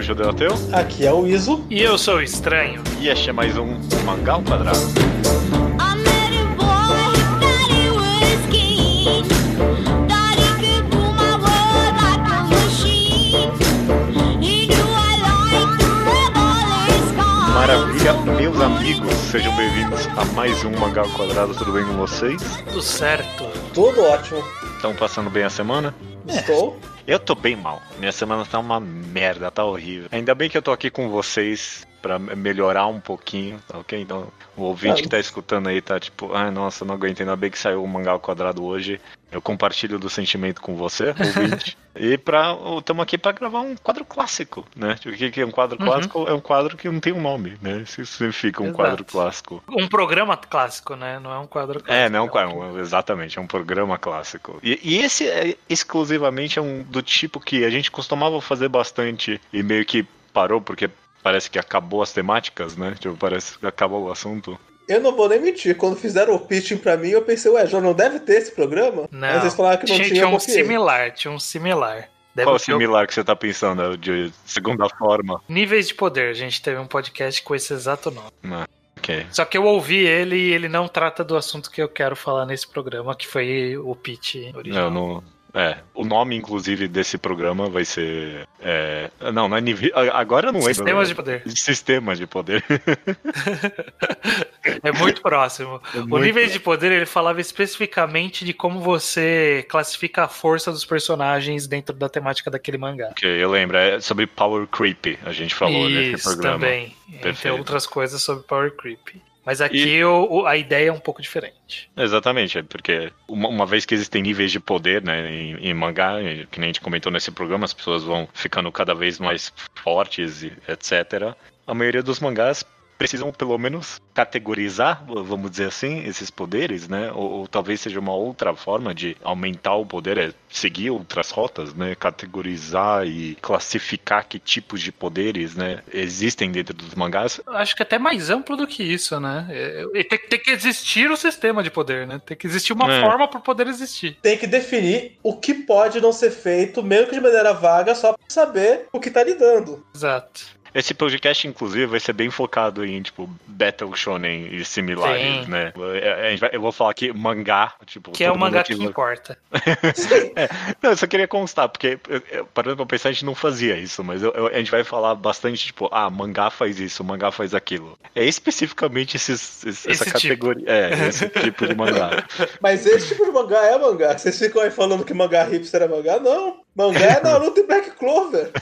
Aqui é o Judeu Ateu. Aqui é o Iso. E eu sou o Estranho. E este é mais um Mangá ao Quadrado. Maravilha, meus amigos, sejam bem-vindos a mais um Mangá ao Quadrado. Tudo bem com vocês? Tudo certo. Tudo ótimo. Estão passando bem a semana? Estou. Eu tô bem mal. Minha semana tá uma merda, tá horrível. Ainda bem que eu tô aqui com vocês pra melhorar um pouquinho, tá ok? Então, o ouvinte Ah. que tá escutando aí tá tipo, ai nossa, não aguento, ainda bem que saiu o mangá ao quadrado hoje. Eu compartilho do sentimento com você, ouvinte. e pra. Estamos aqui pra gravar um quadro clássico, né? O que é um quadro Uhum. clássico? É um quadro que não tem um nome, né? Isso significa um Exato. quadro clássico. Um programa clássico, né? Não é um quadro clássico. É, não, quadro, exatamente, é um programa clássico. E, e esse é, exclusivamente é um do tipo que a gente costumava fazer bastante e meio que parou porque parece que acabou as temáticas, né? Tipo, parece que acabou o assunto. Eu não vou nem mentir, quando fizeram o pitching pra mim, eu pensei, ué, já não deve ter esse programa? Não. Mas eles falaram que não tinha, tinha, tinha eu um confiei. similar, tinha um similar. Deve Qual similar que você tá pensando? De segunda forma? Níveis de poder. A gente teve um podcast com esse exato nome. Ah, ok. Só que eu ouvi ele e ele não trata do assunto que eu quero falar nesse programa, que foi o pitch original. Não, não. É, o nome, inclusive, desse programa vai ser. É, não, não é nível. Agora eu não lembro. Sistemas de poder. Sistemas de poder. É muito próximo. É O muito- níveis de poder ele falava especificamente de como você classifica a força dos personagens dentro da temática daquele mangá. Ok, eu lembro. É sobre Power Creep, a gente falou nesse Isso programa. também. Entre Perfeito. outras coisas sobre Power Creep. Mas aqui o- o- a ideia é um pouco diferente. Exatamente, é porque uma, uma vez que existem níveis de poder né, em, em mangá, e que nem a gente comentou nesse programa, as pessoas vão ficando cada vez mais fortes, e etc. A maioria dos mangás precisam pelo menos categorizar, vamos dizer assim, esses poderes, né? Ou, ou talvez seja uma outra forma de aumentar o poder, é seguir outras rotas, né? Categorizar e classificar que tipos de poderes, né, existem dentro dos mangás. Eu Acho que até mais amplo do que isso, né? É, é, Tem, tem que existir o sistema de poder, né? Tem que existir uma É. forma para poder existir. Tem que definir o que pode não ser feito, mesmo que de maneira vaga, só pra saber o que tá lidando. Exato. Esse podcast, inclusive, vai ser bem focado em, tipo, Battle Shonen e similares, Sim. né? É, Eu vou falar aqui mangá, tipo... Que é o mangá que importa. Não, eu só queria constar, porque parando pra pensar, a gente não fazia isso, mas eu- eu- a gente vai falar bastante, tipo, ah, mangá faz isso, mangá faz aquilo. É especificamente esses, esses- essa Esse tipo. categoria. É, esse tipo de mangá. Mas esse tipo de mangá é mangá. Vocês ficam aí falando que mangá hipster é mangá? Não. Mangá é Naruto e Black Clover.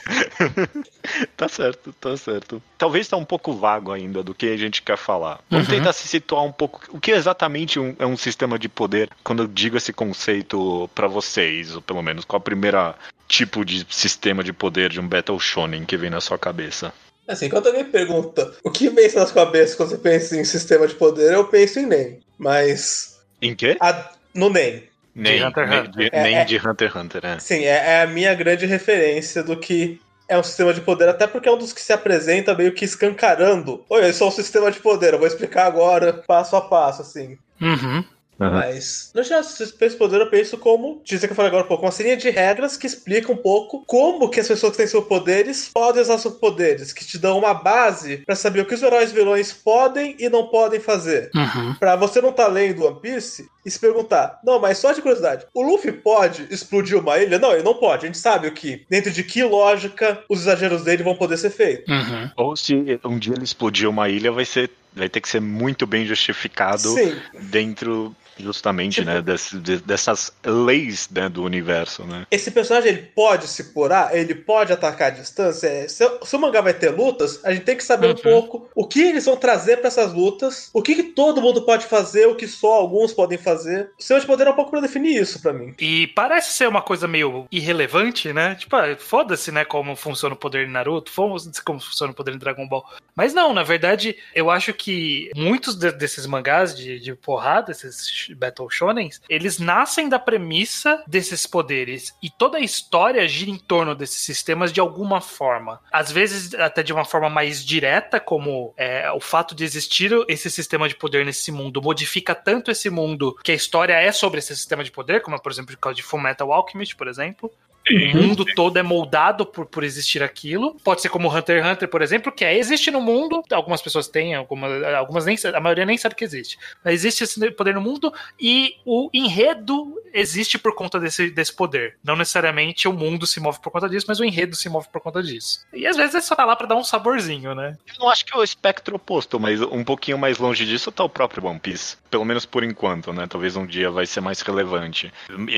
Tá certo, tá certo. Talvez tá um pouco vago ainda do que a gente quer falar. Vamos Uhum. tentar se situar um pouco. O que exatamente um- é um sistema de poder? Quando eu digo esse conceito pra vocês, ou pelo menos, qual a primeira tipo de sistema de poder de um Battle Shonen que vem na sua cabeça? Assim, quando alguém pergunta o que vem na sua cabeça quando você pensa em sistema de poder, eu penso em NEM. Mas. Em quê? a- no NEM. Nem, Hunter x nem, Hunter. de, É, nem é. de Hunter x Hunter, né? Sim, é, é a minha grande referência do que é um sistema de poder, até porque é um dos que se apresenta meio que escancarando. Oi, eu sou um sistema de poder, eu vou explicar agora, passo a passo, assim. Uhum. Mas, no geral, de poder eu penso como, dizer que eu falei agora um pouco, uma série de regras que explicam um pouco como que as pessoas que têm seus poderes podem usar seus poderes, que te dão uma base pra saber o que os heróis e vilões podem e não podem fazer. Uhum. Pra você não tá lendo One Piece e se perguntar, não, mas só de curiosidade, o Luffy pode explodir uma ilha? Não, ele não pode. A gente sabe o que, dentro de que lógica os exageros dele vão poder ser feitos. Uhum. Ou se um dia ele explodir uma ilha, vai ser. Vai ter que ser muito bem justificado Sim, dentro justamente, Tipo- né, desse- de- dessas leis né, do universo, né? esse personagem ele pode se curar, ele pode atacar à distância. É, Se, se o mangá vai ter lutas, a gente tem que saber um Uhum. pouco o que eles vão trazer pra essas lutas, o que, que todo mundo pode fazer, o que só alguns podem fazer. O Senhor de Poder é um pouco pra definir isso pra mim. E parece ser uma coisa meio irrelevante, né? Tipo, ah, foda-se, né, como funciona o poder de Naruto, foda-se como funciona o poder de Dragon Ball. Mas não, na verdade, eu acho que muitos de- desses mangás de, de porrada, esses Battle Shonens, eles nascem da premissa desses poderes. E toda a história gira em torno desses sistemas de alguma forma. Às vezes, até de uma forma mais direta, como é, o fato de existir esse sistema de poder nesse mundo modifica tanto esse mundo que a história é sobre esse sistema de poder, como por exemplo o caso de Fullmetal Alchemist, por exemplo. O mundo todo é moldado por, por existir aquilo. Pode ser como Hunter x Hunter, por exemplo, que é existe no mundo. Algumas pessoas têm, algumas, algumas nem, a maioria nem sabe que existe. Mas existe esse poder no mundo e o enredo existe por conta desse, desse poder. Não necessariamente o mundo se move por conta disso, mas o enredo se move por conta disso. E às vezes é só tá lá pra dar um saborzinho, né? Eu não acho que é o espectro oposto, mas um pouquinho mais longe disso tá o próprio One Piece. Pelo menos por enquanto, né? Talvez um dia vai ser mais relevante.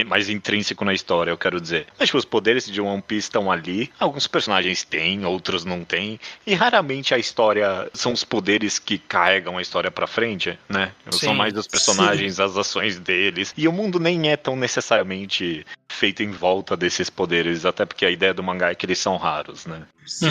Mais intrínseco na história, eu quero dizer. Mas tipo, os poderes de One Piece estão ali. Alguns personagens têm, outros não têm. E raramente a história são os poderes que carregam a história pra frente, né? São Sim, mais os personagens, as ações deles. E o mundo nem é tão necessariamente feito em volta desses poderes, até porque a ideia do mangá é que eles são raros, né? Sim.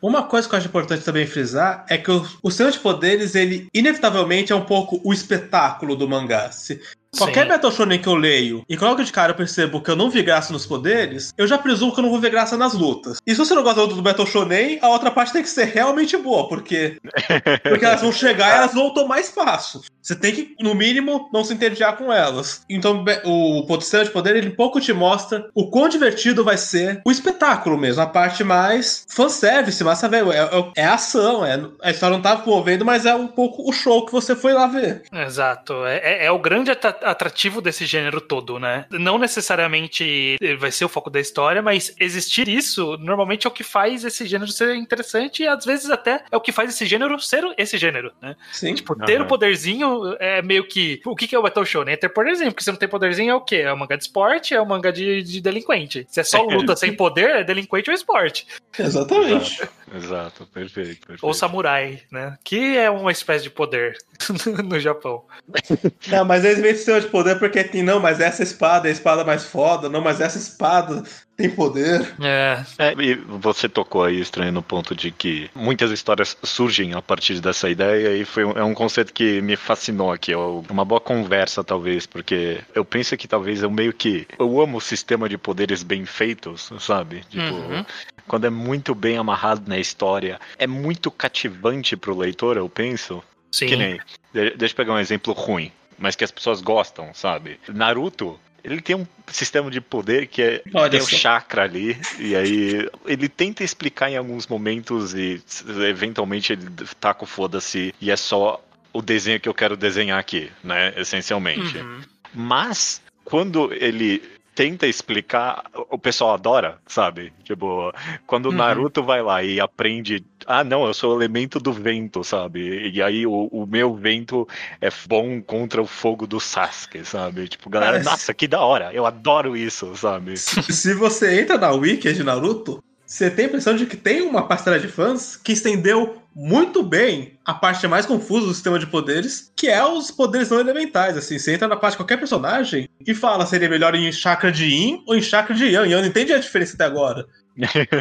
Uma coisa que eu acho importante também frisar é que o, o sistema de poderes, ele inevitavelmente é um pouco o espetáculo do mangá. Se qualquer Sim. Battle Shonen que eu leio e logo de cara eu percebo que eu não vi graça nos poderes, eu já presumo que eu não vou ver graça nas lutas. E se você não gosta do Battle Shonen, a outra parte tem que ser realmente boa, porque, porque elas vão chegar e elas vão tomar espaço. Você tem que, no mínimo, não se entediar com elas. Então, o sistema de poder, ele pouco te mostra o quão divertido vai ser o espetáculo mesmo, a parte mais fanservice, massa velho. É, é, é ação, é, a história não tá movendo, mas é um pouco o show que você foi lá ver. Exato. É, é- é o grande atra- atrativo desse gênero todo, né? Não necessariamente vai ser o foco da história, mas existir isso normalmente é o que faz esse gênero ser interessante e às vezes até é o que faz esse gênero ser esse gênero, né? Sim. Tipo, ter Aham. o poderzinho é meio que. O que que é o Battle Shonen? É ter poderzinho, porque se não tem poderzinho é o quê? É um mangá de esporte, é um mangá de, de delinquente. Se é só luta sem poder, é delinquente ou esporte. Exatamente. Exato, perfeito. perfeito. Ou samurai, né? Que é uma espécie de poder no Japão. Não, mas eles metem sistema de poder porque tem, não, mas essa espada é a espada mais foda, não, mas essa espada tem poder. É. É, e você tocou aí, estranho, no ponto de que muitas histórias surgem a partir dessa ideia e foi um, é um conceito que me fascinou aqui. É uma boa conversa, talvez, porque eu penso que talvez eu meio que. Eu amo o sistema de poderes bem feitos, sabe? Tipo, Uhum. quando é muito bem amarrado na história, é muito cativante pro leitor, eu penso. Sim. Que nem. de- Deixa eu pegar um exemplo ruim, mas que as pessoas gostam, sabe? Naruto. Ele tem um sistema de poder que é Olha tem o só. chakra ali, e aí ele tenta explicar em alguns momentos e eventualmente ele taca o foda-se e é só o desenho que eu quero desenhar aqui, né? Essencialmente. Uhum. Mas quando ele tenta explicar, o pessoal adora, sabe? Tipo, quando o Uhum. Naruto vai lá e aprende, ah, não, eu sou o elemento do vento, sabe? E aí o, o meu vento é bom contra o fogo do Sasuke, sabe? Tipo, galera, Parece- nossa, que da hora, eu adoro isso, sabe? Se você entra na wiki de Naruto, você tem a impressão de que tem uma parcela de fãs que estendeu muito bem a parte mais confusa do sistema de poderes, que é os poderes não elementais. Assim, você entra na parte de qualquer personagem e fala seria melhor em chakra de Yin ou em chakra de Yang. E eu não entendi a diferença até agora.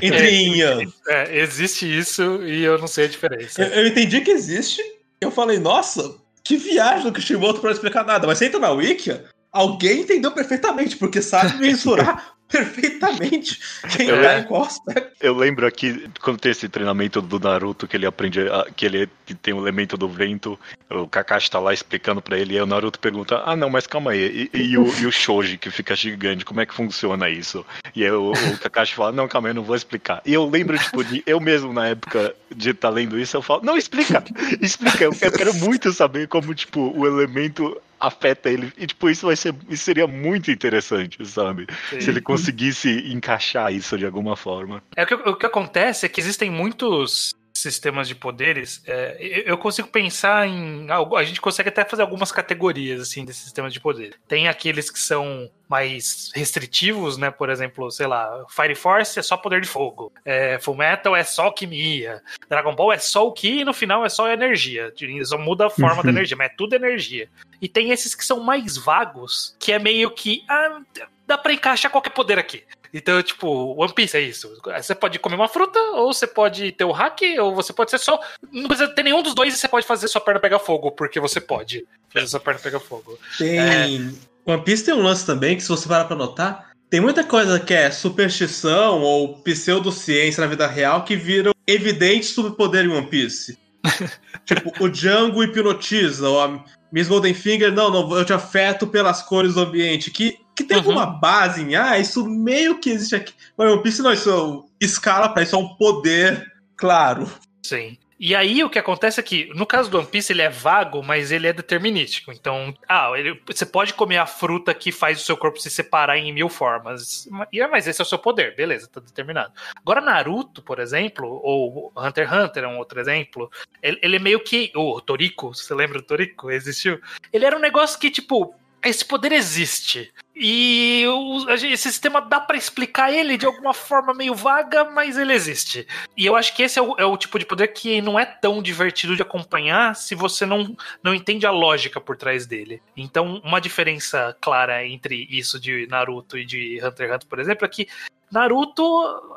Entre Yin e Yang. É, existe isso e eu não sei a diferença. Eu, eu entendi que existe. Eu falei, nossa, que viagem do Kishimoto pra não explicar nada. Mas você entra na wiki, alguém entendeu perfeitamente, porque sabe mensurar perfeitamente quem Eu- tá em qual aspecto. Eu lembro aqui, quando tem esse treinamento do Naruto, que ele aprende a- que ele que tem o elemento do vento, o Kakashi tá lá explicando pra ele, e aí o Naruto pergunta, ah não, mas calma aí, e, e o, e o Shoji, que fica gigante, como é que funciona isso? E aí o, o Kakashi fala, não, calma aí, eu não vou explicar. E eu lembro, tipo, de eu mesmo, na época de estar lendo isso, eu falo, não, explica, explica, eu quero, eu quero muito saber como, tipo, o elemento afeta ele, e tipo, isso vai ser, isso seria muito interessante, sabe? Se ele conseguisse encaixar isso de alguma forma. É o que, o que acontece é que existem muitos sistemas de poderes. é, eu- consigo pensar em. A gente consegue até fazer algumas categorias assim desses sistemas de poder. Tem aqueles que são mais restritivos, né? Por exemplo, sei lá, Fire Force é só poder de fogo. É, Full Metal é só alquimia. Dragon Ball é só o Ki e no final é só energia. Só muda a forma da energia, mas é tudo energia. E tem esses que são mais vagos, que é meio que. Ah, dá pra encaixar qualquer poder aqui. Então, tipo, One Piece é isso. Você pode comer uma fruta, ou você pode ter o hack, ou você pode ser só. Não precisa ter nenhum dos dois e você pode fazer sua perna pegar fogo, porque você pode fazer sua perna pegar fogo. Tem. One Piece tem um lance também que, se você parar pra notar, tem muita coisa que é superstição ou pseudociência na vida real que viram evidente superpoder em One Piece. tipo, o Django hipnotiza, ou a Miss Golden Finger, não, não, eu te afeto pelas cores do ambiente. Que, que tem Uhum. alguma base em, ah, isso meio que existe aqui. Mas One Piece não, isso escala pra isso, é um poder claro. Sim. E aí o que acontece é que, no caso do One Piece, ele é vago, mas ele é determinístico. Então, ah, ele, você pode comer a fruta que faz o seu corpo se separar em mil formas. E, mas esse é o seu poder, beleza, tá determinado. Agora, Naruto, por exemplo, ou Hunter x Hunter é um outro exemplo, ele, ele é meio que. O Toriko, você lembra do Toriko? Existiu? Ele era um negócio que, tipo, esse poder existe. E esse sistema dá pra explicar ele de alguma forma meio vaga, mas ele existe. E eu acho que esse é o, é o tipo de poder que não é tão divertido de acompanhar se você não, não entende a lógica por trás dele. Então, uma diferença clara entre isso de Naruto e de Hunter x Hunter, por exemplo, é que Naruto,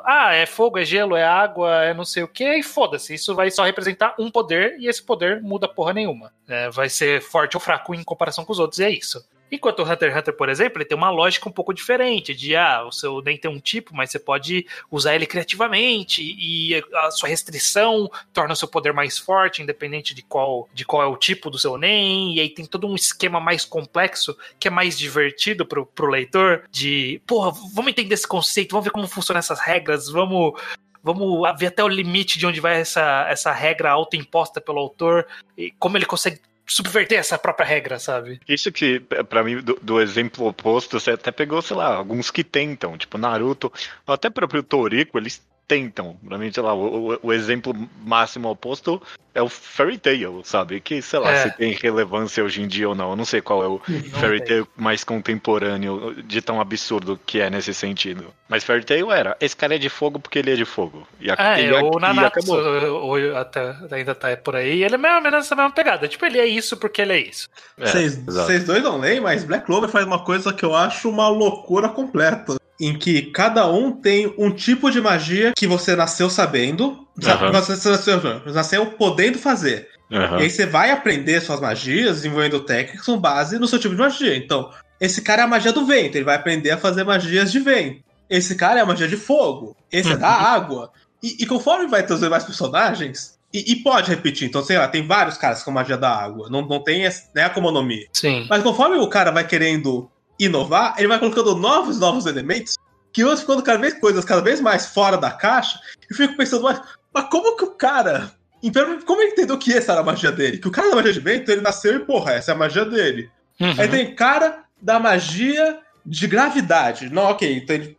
ah, é fogo, é gelo, é água, é não sei o que, e foda-se. Isso vai só representar um poder e esse poder muda porra nenhuma. É, vai ser forte ou fraco em comparação com os outros, e é isso. Enquanto o Hunter x Hunter, por exemplo, ele tem uma lógica um pouco diferente, de ah, o seu nem tem um tipo, mas você pode usar ele criativamente, e a sua restrição torna o seu poder mais forte, independente de qual, de qual é o tipo do seu NEM, e aí tem todo um esquema mais complexo, que é mais divertido pro, pro leitor, de, porra, vamos entender esse conceito, vamos ver como funcionam essas regras, vamos vamos ver até o limite de onde vai essa, essa regra autoimposta pelo autor e como ele consegue subverter essa própria regra, sabe? Isso que, pra mim, do, do exemplo oposto, você até pegou, sei lá, alguns que tentam, tipo Naruto, até próprio Toriko, eles tentam. Pra mim, sei lá, o, o- exemplo máximo oposto é o Fairy Tail, sabe? Que, sei lá, É. se tem relevância hoje em dia ou não. Eu não sei qual é o Fairy tem. Tail mais contemporâneo de tão absurdo que é nesse sentido. Mas Fairy Tail era, esse cara é de fogo porque ele é de fogo. E, a, É, e, a- o Nanatsu acabou. o- até, ainda tá por aí. Ele é mais ou menos essa mesma pegada. Tipo, ele é isso porque ele é isso. É, Vocês vocês dois não leem, mas Black Clover faz uma coisa que eu acho uma loucura completa. Em que cada um tem um tipo de magia que você nasceu sabendo. Sabe? Aham. Você nasceu, nasceu podendo fazer. Aham. E aí você vai aprender suas magias, desenvolvendo técnicas com base no seu tipo de magia. Então, esse cara é a magia do vento, ele vai aprender a fazer magias de vento. Esse cara é a magia de fogo, esse é da água. E, e conforme vai trazendo mais personagens, e, e pode repetir, então, sei lá, tem vários caras com magia da água, não, não tem né, a Komonomi. Sim. Mas conforme o cara vai querendo inovar, ele vai colocando novos, novos elementos que vão ficando cada vez coisas cada vez mais fora da caixa. E fico pensando, mas, mas como que o cara. Como ele entendeu que essa era a magia dele? Que o cara da magia de vento, ele nasceu e, porra, essa é a magia dele. Uhum. Aí tem cara da magia de gravidade. Não, ok, então ele.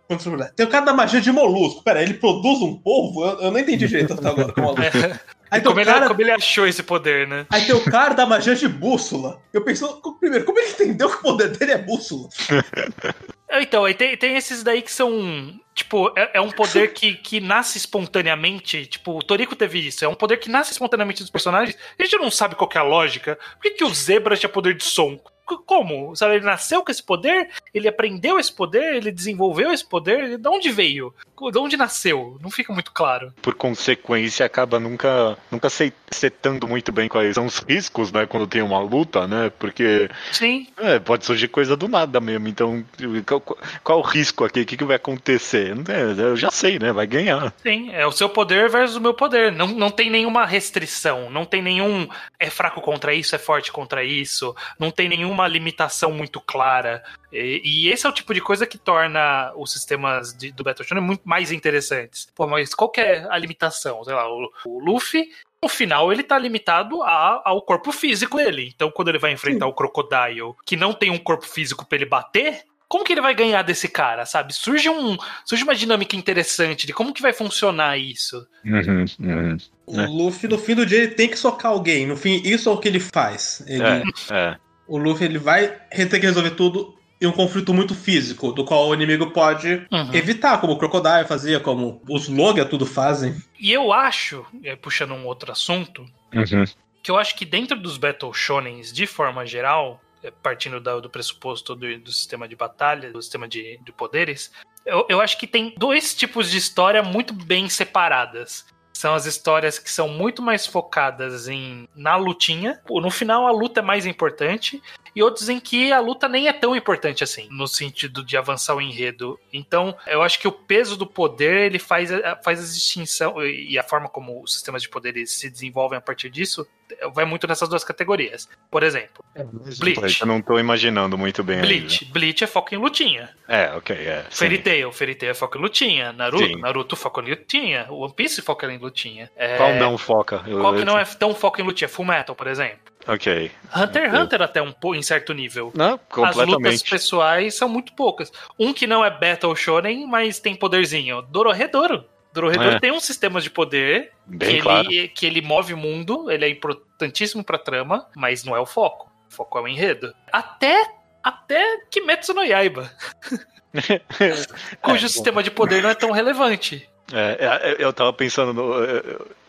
Tem o cara da magia de molusco. Pera, ele produz um polvo? Eu, eu não entendi direito até agora como. É. Aí Como, o ele, cara como ele achou esse poder, né? Aí tem o cara da magia de bússola. Eu penso, primeiro, como ele entendeu que o poder dele é bússola? É, Então, aí tem, tem esses daí que são. Tipo, é, é um poder que, que nasce espontaneamente. Tipo, o Toriko teve isso. É um poder que nasce espontaneamente dos personagens. A gente não sabe qual que é a lógica. Por que, que o Zebra tinha poder de som? Como? Sabe, ele nasceu com esse poder? Ele aprendeu esse poder? Ele desenvolveu esse poder? De onde veio? De onde nasceu? Não fica muito claro. por consequência, acaba nunca, nunca setando muito bem quais são os riscos, né, quando tem uma luta, né, porque Sim. é, pode surgir coisa do nada mesmo, então qual, qual- o risco aqui, o que, que vai acontecer? Não é, Eu já sei, né, vai ganhar. Sim, é o seu poder versus o meu poder. Não, não tem nenhuma restrição, não tem nenhum é fraco contra isso, é forte contra isso, não tem nenhuma limitação muito clara. E, e esse é o tipo de coisa que torna os sistemas de- do Battle Shonen muito mais interessantes. Pô, mas qual que é a limitação? Sei lá, o, o Luffy. No final, ele tá limitado a- ao corpo físico dele. Então, quando ele vai enfrentar o Crocodile, que não tem um corpo físico pra ele bater, como que ele vai ganhar desse cara, sabe? Surge, um, surge uma dinâmica interessante de como que vai funcionar isso. Uhum, uhum. O. Luffy, no fim do dia, ele tem que socar alguém. No fim, isso é o que ele faz. Ele- É, é. O Luffy ele vai ter que resolver tudo em um conflito muito físico, do qual o inimigo pode Uhum. evitar, como o Crocodile fazia, como os Logia tudo fazem. E eu acho, puxando um outro assunto, Uhum. que eu acho que dentro dos Battle Shonens, de forma geral, eh, partindo do pressuposto do, do sistema de batalha, do sistema de, de poderes, eu, eu acho que tem dois tipos de história muito bem separadas. São as histórias que são muito mais focadas em na lutinha. No final, a luta é mais importante. E outros em que a luta nem é tão importante assim, no sentido de avançar o enredo. Então, eu acho que o peso do poder ele faz, faz a distinção e a forma como os sistemas de poderes se desenvolvem a partir disso vai muito nessas duas categorias. Por exemplo, Bleach. Eu não tô imaginando muito bem Bleach. Bleach é foco em lutinha. É, ok, é. Fairy Tail, Fairy Tail é foco em lutinha. Naruto, Sim. Naruto foca em lutinha. One Piece foca em lutinha. É, Qual não foca? Eu- Qual que não é tão foco em lutinha? Full Metal, por exemplo. Ok. Hunter x. Hunter até um pouco, em certo nível. Não, As lutas completamente. pessoais são muito poucas. Um que não é Battle Shonen, mas tem poderzinho. Dororedoro. Dororedoro É. tem um sistema de poder Bem que, claro. ele, que ele move o mundo, ele é importantíssimo pra trama, mas não é o foco. O foco é o enredo. Até, até Kimetsu no Yaiba, cujo bom. sistema de poder não é tão relevante. É, é, eu tava pensando no.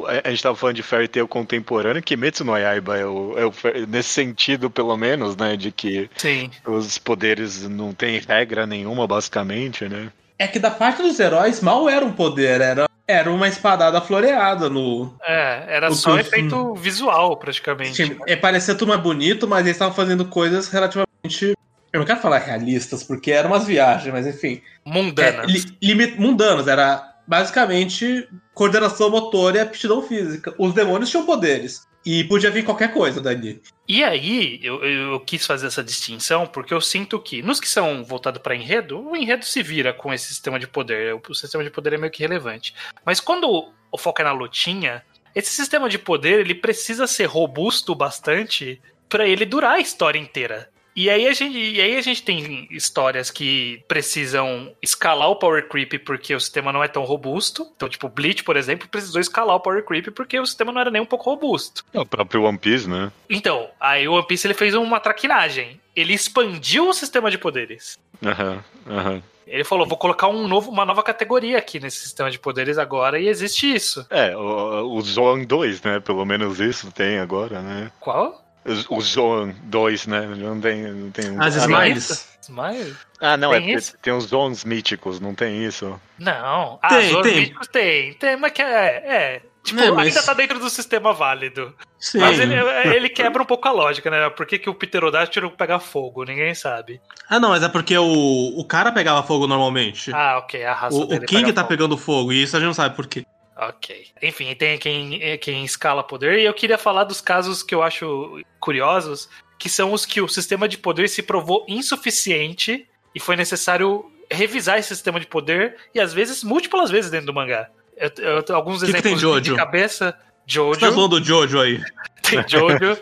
é, A gente tava falando de Fairy Tail contemporâneo, Kimetsu no Yaiba é o, é o nesse sentido, pelo menos, né? De que Sim. os poderes não tem regra nenhuma, basicamente, né? É que da parte dos heróis mal era um poder, era, era uma espadada floreada no. É, era O só efeito visual, praticamente. Tipo, é, parecia tudo mais bonito, mas eles estavam fazendo coisas relativamente. Eu não quero falar realistas, porque eram umas viagens, mas enfim. É, Mundanas. li- limit, mundanos, era basicamente coordenação motora e aptidão física. Os demônios tinham poderes. E podia vir qualquer coisa dali. E aí, eu, eu quis fazer essa distinção porque eu sinto que, nos que são voltados para enredo, o enredo se vira com esse sistema de poder. O sistema de poder é meio que relevante. Mas quando o- foco é na lutinha, esse sistema de poder ele precisa ser robusto bastante para ele durar a história inteira. E aí, a gente, e aí a gente tem histórias que precisam escalar o power creep porque o sistema não é tão robusto. Então, tipo, Bleach, por exemplo, precisou escalar o power creep porque o sistema não era nem um pouco robusto. É o próprio One Piece, né? Então, aí o One Piece ele fez uma traquinagem. Ele expandiu o sistema de poderes. Aham, aham. Ele falou: vou colocar um novo, uma nova categoria aqui nesse sistema de poderes agora, e existe isso. É, o, o Zoan 2, né? Pelo menos isso tem agora, né? Qual? O, Zoan 2, né? Não tem. Não tem As Smiles. Smile? Ah, não, é Tem porque isso? tem os Zoans míticos, não tem isso. Não. Ah, Tem, os tem. míticos tem. Tem, mas que é. é. Tipo, É, mas- ainda tá dentro do sistema válido. Sim. Mas ele, ele quebra um pouco a lógica, né? Por que, que o Pterodáctilo pega fogo? Ninguém sabe. Ah, não, mas é porque o, o cara pegava fogo normalmente. Ah, ok. A raça o, dele o King pega tá fogo. pegando fogo, e isso a gente não sabe por quê. Ok. Enfim, tem quem, quem escala poder. E eu queria falar dos casos que eu acho curiosos, que são os que o sistema de poder se provou insuficiente e foi necessário revisar esse sistema de poder, e às vezes, múltiplas vezes dentro do mangá. Eu, eu- alguns Que que exemplos tem de Jojo? cabeça. Você tá Jojo, do Jojo aí. tem Jojo,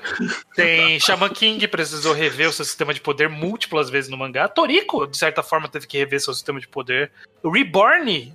tem Shaman King, precisou rever o seu sistema de poder múltiplas vezes no mangá. Toriko, de certa forma, teve que rever seu sistema de poder. Reborn,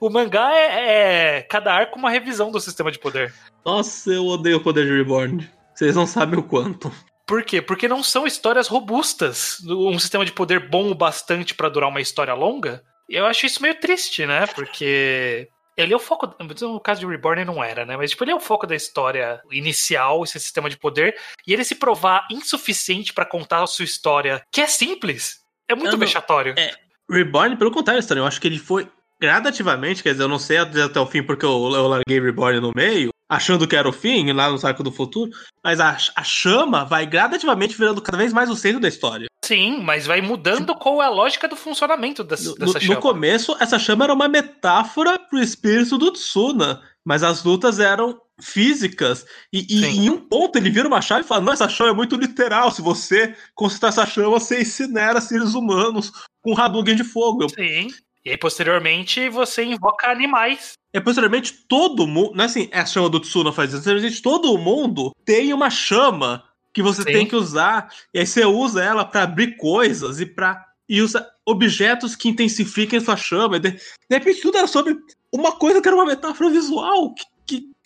o mangá é, é cada arco uma revisão do sistema de poder. Nossa, eu odeio o poder de Reborn. Vocês não sabem o quanto. Por quê? Porque não são histórias robustas. Um sistema de poder bom o bastante pra durar uma história longa. Eu acho isso meio triste, né? Porque ele é o foco. No caso de Reborn não era, né? Mas tipo, ele é o foco da história inicial, esse sistema de poder. E ele se provar insuficiente pra contar a sua história, que é simples. É muito vexatório. é. Reborn, pelo contrário, Stanley, eu acho que ele foi gradativamente, quer dizer, eu não sei até o fim porque eu, eu larguei Reborn no meio, achando que era o fim, lá no Saco do Futuro, mas a, a chama vai gradativamente virando cada vez mais o centro da história. Sim, mas vai mudando qual é a lógica do funcionamento dessa, No, dessa no chama. começo, essa chama era uma metáfora pro espírito do Tsuna, mas as lutas eram físicas, e, e em um ponto ele vira uma chave e fala, não, essa chama é muito literal, se você concentrar essa chama, você incinera seres humanos com Hadouken de fogo. Sim. E aí, posteriormente, você invoca animais. É, posteriormente, todo mundo. Não é assim, é a chama do Tsuna faz isso. Posteriormente, todo mundo tem uma chama que você Sim. tem que usar. E aí você usa ela pra abrir coisas e para E usa objetos que intensifiquem sua chama. De, de repente, tudo era sobre uma coisa que era uma metáfora visual. Que,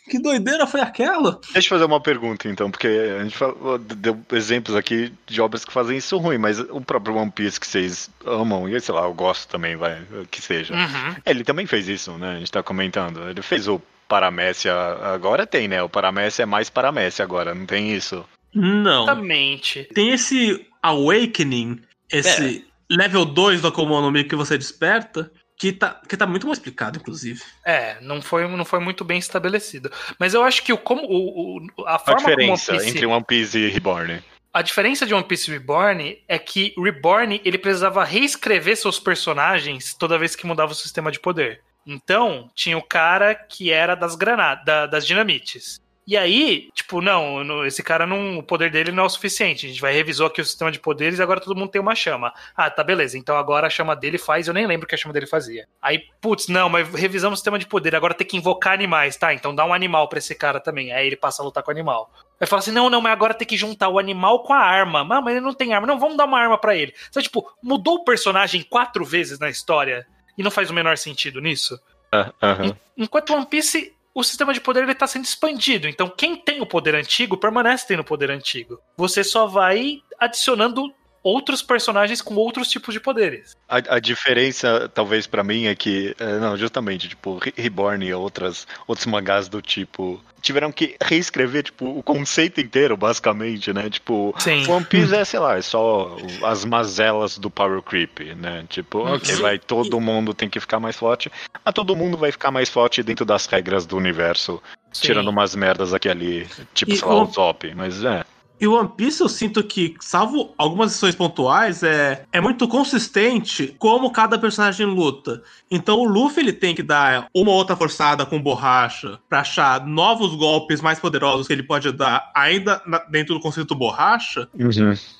que, doideira foi aquela? Deixa eu fazer uma pergunta, então, porque a gente falou, deu exemplos aqui de obras que fazem isso ruim, mas o próprio One Piece que vocês amam, e sei lá, eu gosto também, vai, que seja. Uhum. Ele também fez isso, né? A gente tá comentando. Ele fez o Paramécia, agora tem, né? O Paramécia é mais Paramécia agora, não tem isso? Não. Exatamente. Tem esse Awakening, esse level 2 do Akuma no Mi que você desperta, que tá, que tá muito mal explicado, inclusive. É, não foi, não foi muito bem estabelecido. Mas eu acho que o como o, o- a A forma como One diferença Piece, entre One Piece e Reborn. a diferença de One Piece Reborn é que Reborn ele precisava reescrever seus personagens toda vez que mudava o sistema de poder. Então, tinha o cara que era das granadas, das dinamites. E aí, tipo, não, no- esse cara não. O poder dele não é o suficiente. A gente vai revisou aqui o sistema de poderes e agora todo mundo tem uma chama. Ah, tá, beleza. Então agora a chama dele faz, eu nem lembro o que a chama dele fazia. Aí, putz, não, mas revisamos o sistema de poder, agora tem que invocar animais, tá? Então dá um animal pra esse cara também. Aí ele passa a lutar com o animal. Aí fala assim: não, não, mas agora tem que juntar o animal com a arma. Mas, mas ele não tem arma. Não, vamos dar uma arma pra ele. Então, tipo, mudou o personagem quatro vezes na história e não faz o menor sentido nisso. Ah, aham. Enquanto One Piece, o sistema de poder ele tá sendo expandido. Então, quem tem o poder antigo permanece tendo o poder antigo. Você só vai adicionando outros personagens com outros tipos de poderes. A, a diferença, talvez, pra mim, é que, é, não, justamente, tipo, Re- Reborn e outras, outros mangás do tipo, tiveram que reescrever, tipo, o conceito inteiro, basicamente, né? Tipo, Sim. One Piece é, sei lá, é só as mazelas do Power Creep, né? Tipo, ok, Sim. vai, todo mundo tem que ficar mais forte, mas todo mundo vai ficar mais forte dentro das regras do universo, tirando umas merdas aqui ali, tipo, E sei lá, o- o Zop, mas é. E o One Piece eu sinto que, salvo algumas lições pontuais, é, é muito consistente como cada personagem luta. Então o Luffy ele tem que dar uma outra forçada com borracha pra achar novos golpes mais poderosos que ele pode dar ainda na- dentro do conceito borracha.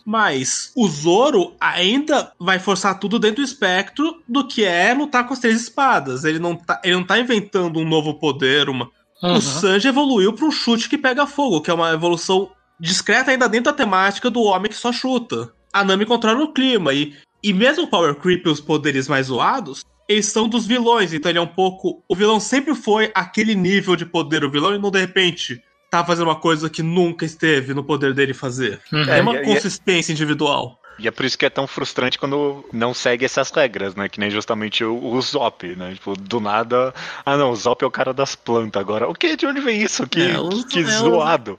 Mas o Zoro ainda vai forçar tudo dentro do espectro do que é lutar com as três espadas. Ele não tá, ele não tá inventando um novo poder, uma, Uhum. o Sanji evoluiu para um chute que pega fogo, que é uma evolução discreta ainda dentro da temática do homem que só chuta. A Nami controla o clima e, e mesmo o Power Creep e os poderes mais zoados, eles são dos vilões, então ele é um pouco. O vilão sempre foi aquele nível de poder, o vilão, e não de repente tá fazendo uma coisa que nunca esteve no poder dele fazer. Uhum. É, uma e- e- consistência individual. E é por isso que é tão frustrante quando não segue essas regras, né? Que nem justamente o, o Zop, né? Tipo, do nada. Ah, não, o Zop é o cara das plantas agora. O que? De onde vem isso? Que, É, que, que é o- zoado.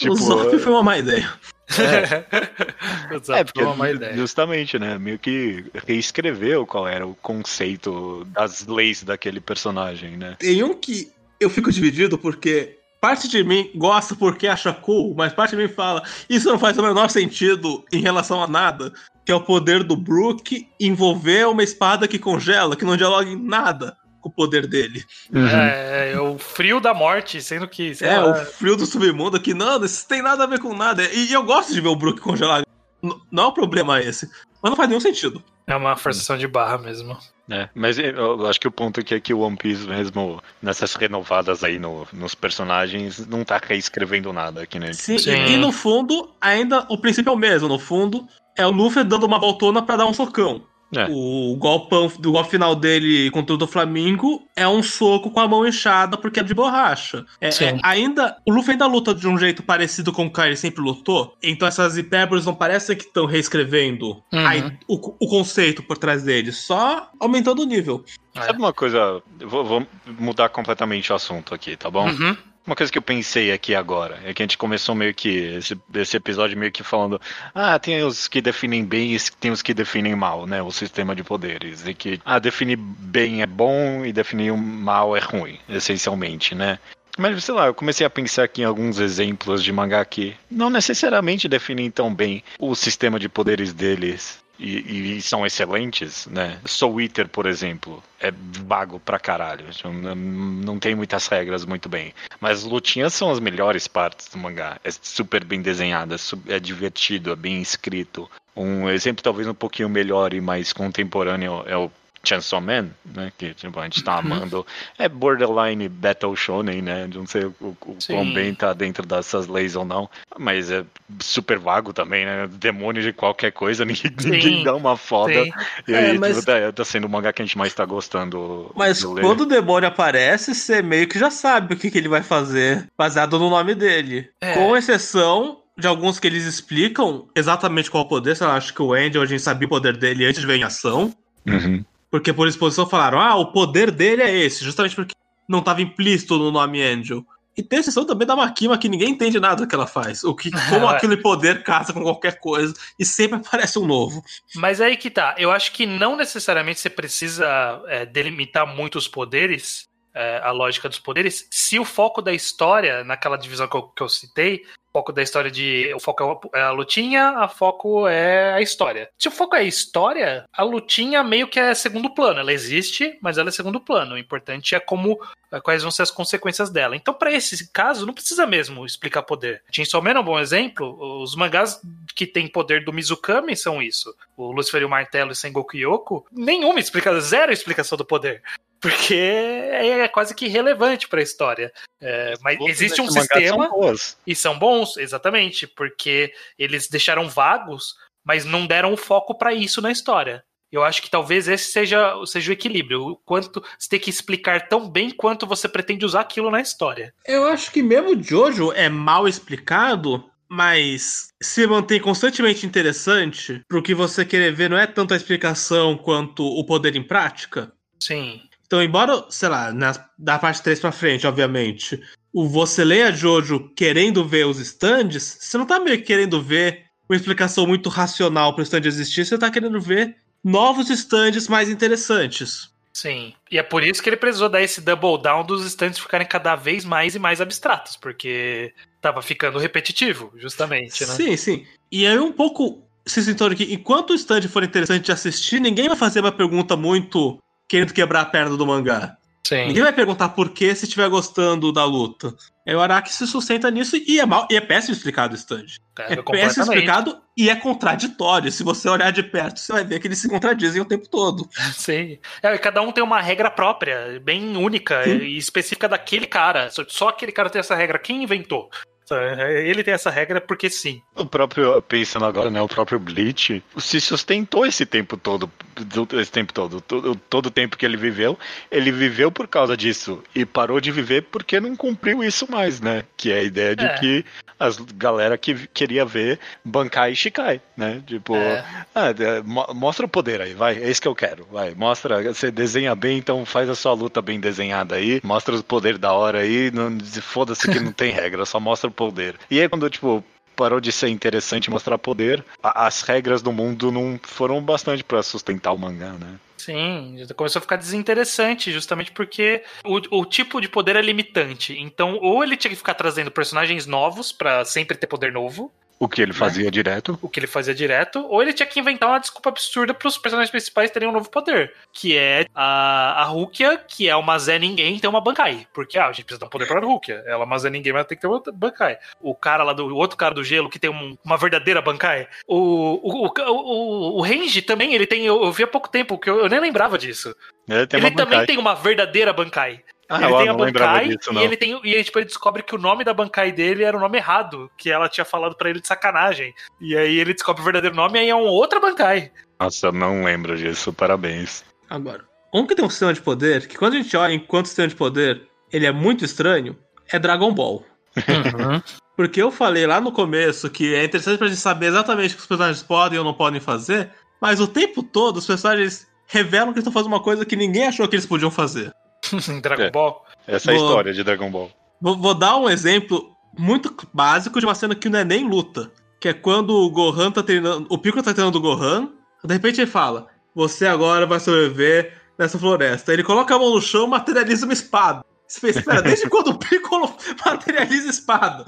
Tipo, o Zop foi uma má ideia. É, porque foi uma má ideia. justamente, né? Meio que reescreveu qual era o conceito das leis daquele personagem, né? Tem um que eu fico dividido porque parte de mim gosta porque acha cool, mas parte de mim fala isso não faz o menor sentido em relação a nada. Que é o poder do Brook envolver uma espada que congela, que não dialoga em nada com o poder dele. É, é o frio da morte, sendo que. sei é, lá, o frio do submundo que não, isso tem nada a ver com nada. E eu gosto de ver o Brook congelar. N- Não é o problema esse. Mas não faz nenhum sentido. é uma forçação de barra mesmo. É, mas eu acho que o ponto aqui é que o One Piece mesmo, nessas renovadas aí no- nos personagens, não tá reescrevendo nada, que nem. Sim, Sim. E, e no fundo, ainda o princípio é o mesmo. No fundo, é o Luffy dando uma voltona pra dar um socão. É. O golpão do golpe final dele contra o do Flamengo é um soco com a mão inchada porque é de borracha. É, é, ainda o Luffy ainda luta de um jeito parecido com o que ele sempre lutou. Então essas hipérboles não parecem que estão reescrevendo Uhum. a- o, o conceito por trás deles, só aumentando o nível. É. Sabe uma coisa? Vou, vou mudar completamente o assunto aqui, tá bom? Uhum. Uma coisa que eu pensei aqui agora é que a gente começou meio que esse, esse episódio meio que falando, ah, tem os que definem bem e tem os que definem mal, né? O sistema de poderes. E que, ah, definir bem é bom e definir mal é ruim, essencialmente, né? Mas, sei lá, eu comecei a pensar aqui em alguns exemplos de mangá que não necessariamente definem tão bem o sistema de poderes deles e, e são excelentes, né? Soul Eater, por exemplo, é vago pra caralho. Não, não tem muitas regras muito bem. Mas as lutinhas são as melhores partes do mangá. É super bem desenhado, su- é divertido, é bem escrito. Um exemplo talvez um pouquinho melhor e mais contemporâneo é o Chainsaw Man, né? Que tipo, a gente tá amando. É borderline Battle Shonen, né? Não sei o, o, quão bem tá dentro dessas leis ou não. Mas é super vago também, né? Demônio de qualquer coisa, ninguém, ninguém dá uma foda. Sim. E É, aí, mas- tipo, tá, tá sendo o mangá que a gente mais tá gostando. Mas de ler. quando o demônio aparece, você meio que já sabe o que, que ele vai fazer, baseado no nome dele. É. Com exceção de alguns que eles explicam exatamente qual o poder. Sei lá, acho que o Angel, a gente sabia o poder dele antes de ver em ação. Uhum. Porque por exposição falaram, ah, o poder dele é esse, justamente porque não estava implícito no nome Angel. E tem exceção também da Makima, que ninguém entende nada do que ela faz. O que, como aquele poder casa com qualquer coisa e sempre aparece um novo. Mas aí que tá. Eu acho que não necessariamente você precisa é, delimitar muitos poderes é, a lógica dos poderes, se o foco da história, naquela divisão que eu, que eu citei, o foco da história de. O foco é a lutinha, a foco é a história. Se o foco é a história, a lutinha meio que é segundo plano. Ela existe, mas ela é segundo plano. O importante é como. é, Quais vão ser as consequências dela. Então, pra esse caso, não precisa mesmo explicar poder. Chainsaw Man é um bom exemplo. Os mangás que tem poder do Mizukami são isso. O Lucifer e o Martelo e Sengoku Yoko, nenhuma explicação, zero explicação do poder. Porque é quase que irrelevante pra história. É, mas Todos existe um sistema. São. E são bons, exatamente, porque eles deixaram vagos, mas não deram o foco pra isso na história. Eu acho que talvez esse seja, seja o equilíbrio. O quanto você tem que explicar tão bem quanto você pretende usar aquilo na história. Eu acho que mesmo o Jojo é mal explicado, mas se mantém constantemente interessante pro que você querer ver não é tanto a explicação quanto o poder em prática. Sim. Então, embora, sei lá, na, da parte 3 pra frente, obviamente, o você leia Jojo querendo ver os stands, você não tá meio que querendo ver uma explicação muito racional pro stand existir, você tá querendo ver novos stands mais interessantes. Sim. E é por isso que ele precisou dar esse double down dos stands ficarem cada vez mais e mais abstratos, porque tava ficando repetitivo, justamente, né? Sim, sim. E aí um pouco se sintando que enquanto o stand for interessante de assistir, ninguém vai fazer uma pergunta muito querendo quebrar a perna do mangá. Sim. Ninguém vai perguntar por que se estiver gostando da luta. É o Araki se sustenta nisso e é mal e é péssimo explicado o stand. É péssimo completamente. explicado e é contraditório. Se você olhar de perto, você vai ver que eles se contradizem o tempo todo. Sim. É, e cada um tem uma regra própria, bem única Sim. e específica daquele cara. Só aquele cara tem essa regra. Quem inventou? Ele tem essa regra porque sim. O próprio, pensando agora, né, o próprio Bleach se sustentou esse tempo todo, do- esse tempo todo, todo, todo o tempo que ele viveu, ele viveu por causa disso e parou de viver porque não cumpriu isso mais, né? Que é a ideia de É. que as galera que queria ver Bankai e Shikai, né? Tipo, É. ah, é, mo- mostra o poder aí, vai, é isso que eu quero, vai, mostra, você desenha bem, então faz a sua luta bem desenhada aí, mostra o poder da hora aí, não, foda-se que não tem regra, só mostra o poder. E aí quando, tipo, parou de ser interessante mostrar poder, as regras do mundo não foram bastante pra sustentar o mangá, né? Sim, começou a ficar desinteressante, justamente porque o, o tipo de poder é limitante. Então, ou ele tinha que ficar trazendo personagens novos pra sempre ter poder novo, O que ele fazia direto. o que ele fazia direto, ou ele tinha que inventar uma desculpa absurda pros personagens principais terem um novo poder. Que é a, a Rukia, que é uma Zé Ninguém, tem uma Bankai. Porque, ah, a gente precisa dar poder pra Rukia. Ela é uma Zé Ninguém, mas tem que ter uma Bankai. O cara lá do o outro cara do gelo, que tem um- uma verdadeira Bankai. O, o, o, o, o Range também, ele tem. Eu, eu vi há pouco tempo, que eu, eu nem lembrava disso. Ele ele também tem uma verdadeira Bankai. Ah, ele tem a Bankai disso, não. e ele tem e aí, tipo, ele descobre que o nome da Bankai dele era o nome errado, que ela tinha falado pra ele de sacanagem. E aí ele descobre o verdadeiro nome e aí é uma outra Bankai. Nossa, eu não lembro disso, parabéns. Agora, um que tem um sistema de poder, que quando a gente olha enquanto sistema de poder, ele é muito estranho, é Dragon Ball. Porque eu falei lá no começo que é interessante pra gente saber exatamente o que os personagens podem ou não podem fazer, mas o tempo todo os personagens revelam que estão fazendo uma coisa que ninguém achou que eles podiam fazer. Dragon É. Ball. Essa é a história de Dragon Ball. Vou, vou dar um exemplo muito básico de uma cena que não é nem luta. Que é quando o Gohan tá treinando. O Piccolo tá treinando o Gohan. De repente ele fala: Você agora vai sobreviver nessa floresta. Ele coloca a mão no chão e materializa uma espada. Você pensa, desde quando o Piccolo materializa espada?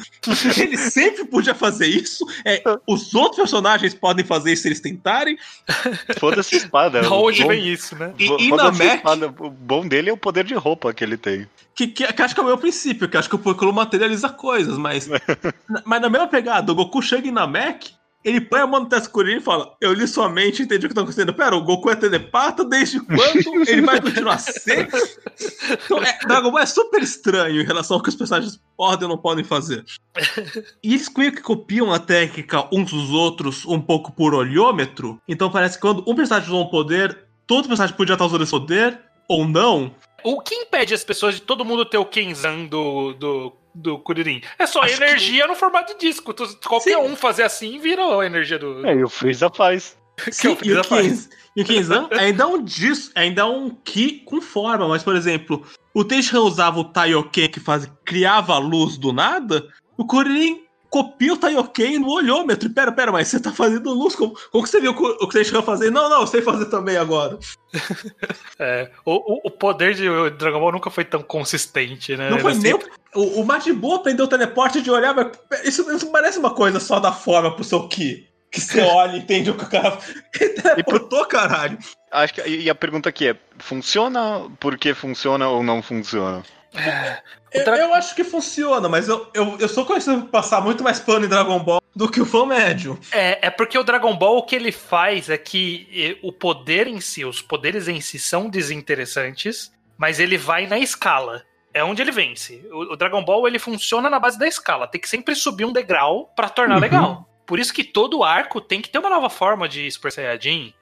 Ele sempre podia fazer isso. É, os outros personagens podem fazer isso se eles tentarem. Foda-se a espada. Onde bom- vem isso, né? E, e na Mac, espada. O bom dele é o poder de roupa que ele tem. que, que, que acho que é o meu princípio, que acho que o Piccolo materializa coisas, mas. na- mas na mesma pegada, o Goku chega em Namek, ele põe a mão no escurinho e fala: Eu li sua mente e entendi o que tá acontecendo. Pera, o Goku é telepata, desde quando ele vai continuar a ser? Então, é, Dragon Ball é super estranho em relação ao que os personagens podem ou não podem fazer. E eles meio que copiam a técnica uns dos outros um pouco por olhômetro. Então parece que quando um personagem usou um poder, todo personagem podia estar usando esse poder, ou não. O que impede as pessoas de todo mundo ter o Kenzan do, do, do Kuririn? É só Acho energia no formato de disco. Tu- Qualquer Sim. um fazer assim virou a energia do. É, e o Freeza faz. que o e o, Freeza faz. E o Kenzan ainda é um dis, ainda é um Ki com forma, mas por exemplo, o Tenshinhan usava o Taioken que faz, criava a luz do nada, o Kuririn copia o Taioken no olhômetro. Pera, pera, mas você tá fazendo luz. Como, como que você viu o que você chegou a fazer? Não, não, eu sei fazer também agora. É, o, o- o poder de Dragon Ball nunca foi tão consistente, né? Não Era foi nem. sempre- O, o Majin Buu aprendeu o teleporte de olhar, mas isso, isso parece uma coisa só da forma pro seu Ki. Que você olha e entende o que o cara. Ele teleportou, caralho. Acho que, e a pergunta aqui é: funciona porque funciona ou não funciona? Eu, Dra- eu acho que funciona, mas eu, eu, eu sou conhecido por passar muito mais pano em Dragon Ball do que o fã médio. É, é porque o Dragon Ball o que ele faz é que eh, o poder em si, os poderes em si são desinteressantes, mas ele vai na escala. É onde ele vence. O, o Dragon Ball ele funciona na base da escala. Tem que sempre subir um degrau pra tornar Uhum. legal. Por isso que todo arco tem que ter uma nova forma de Super Saiyajin,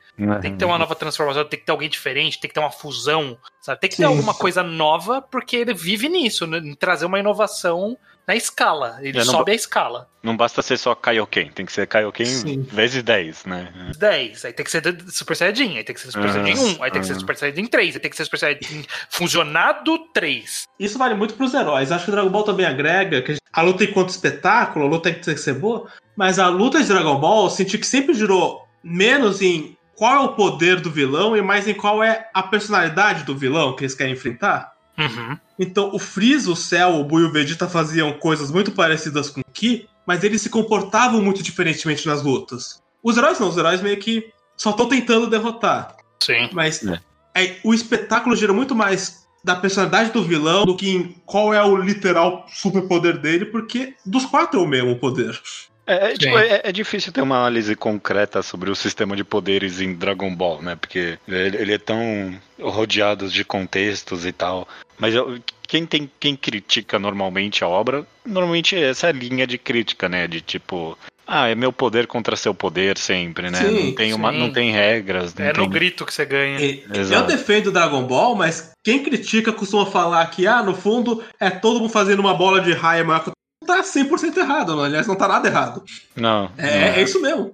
tem que ter uma nova transformação, tem que ter alguém diferente, tem que ter uma fusão, sabe? Tem que ter Sim. alguma coisa nova, porque ele vive nisso, né? em trazer uma inovação na escala. Ele É, não sobe a escala. Não basta ser só Kaioken, tem que ser Kaioken Sim. vezes 10, né? 10, aí tem que ser Super Saiyajin, aí tem que ser Super Saiyajin 1, aí tem que ser ah. Super Saiyajin 3, aí tem que ser Super Saiyajin fusionado 3. Isso vale muito pros heróis. Acho que o Dragon Ball também agrega que a luta enquanto espetáculo, a luta tem que ser boa, mas a luta de Dragon Ball eu senti que sempre girou menos em qual é o poder do vilão e mais em qual é a personalidade do vilão que eles querem enfrentar. Uhum. Então, o Freeza, o Cell, o Buu e o Vegeta faziam coisas muito parecidas com o Ki, mas eles se comportavam muito diferentemente nas lutas. Os heróis não, os heróis meio que só estão tentando derrotar. Sim. Mas É. é, o espetáculo gira muito mais da personalidade do vilão do que em qual é o literal superpoder dele, porque dos quatro é o mesmo poder. É, é, tipo, é, é difícil ter uma análise concreta sobre o sistema de poderes em Dragon Ball, né? Porque ele, ele é tão rodeado de contextos e tal. Mas eu- quem, tem, quem critica normalmente a obra, normalmente é essa linha de crítica, né? De tipo, ah, é meu poder contra seu poder sempre, né? Sim, não, tem uma, sim. não tem regras. Não É tem... no grito que você ganha. E- Eu defendo Dragon Ball, mas quem critica costuma falar que, ah, no fundo, é todo mundo fazendo uma bola de raia maior que tá 100% errado, não. aliás, não tá nada errado. Não. É, não. é isso mesmo.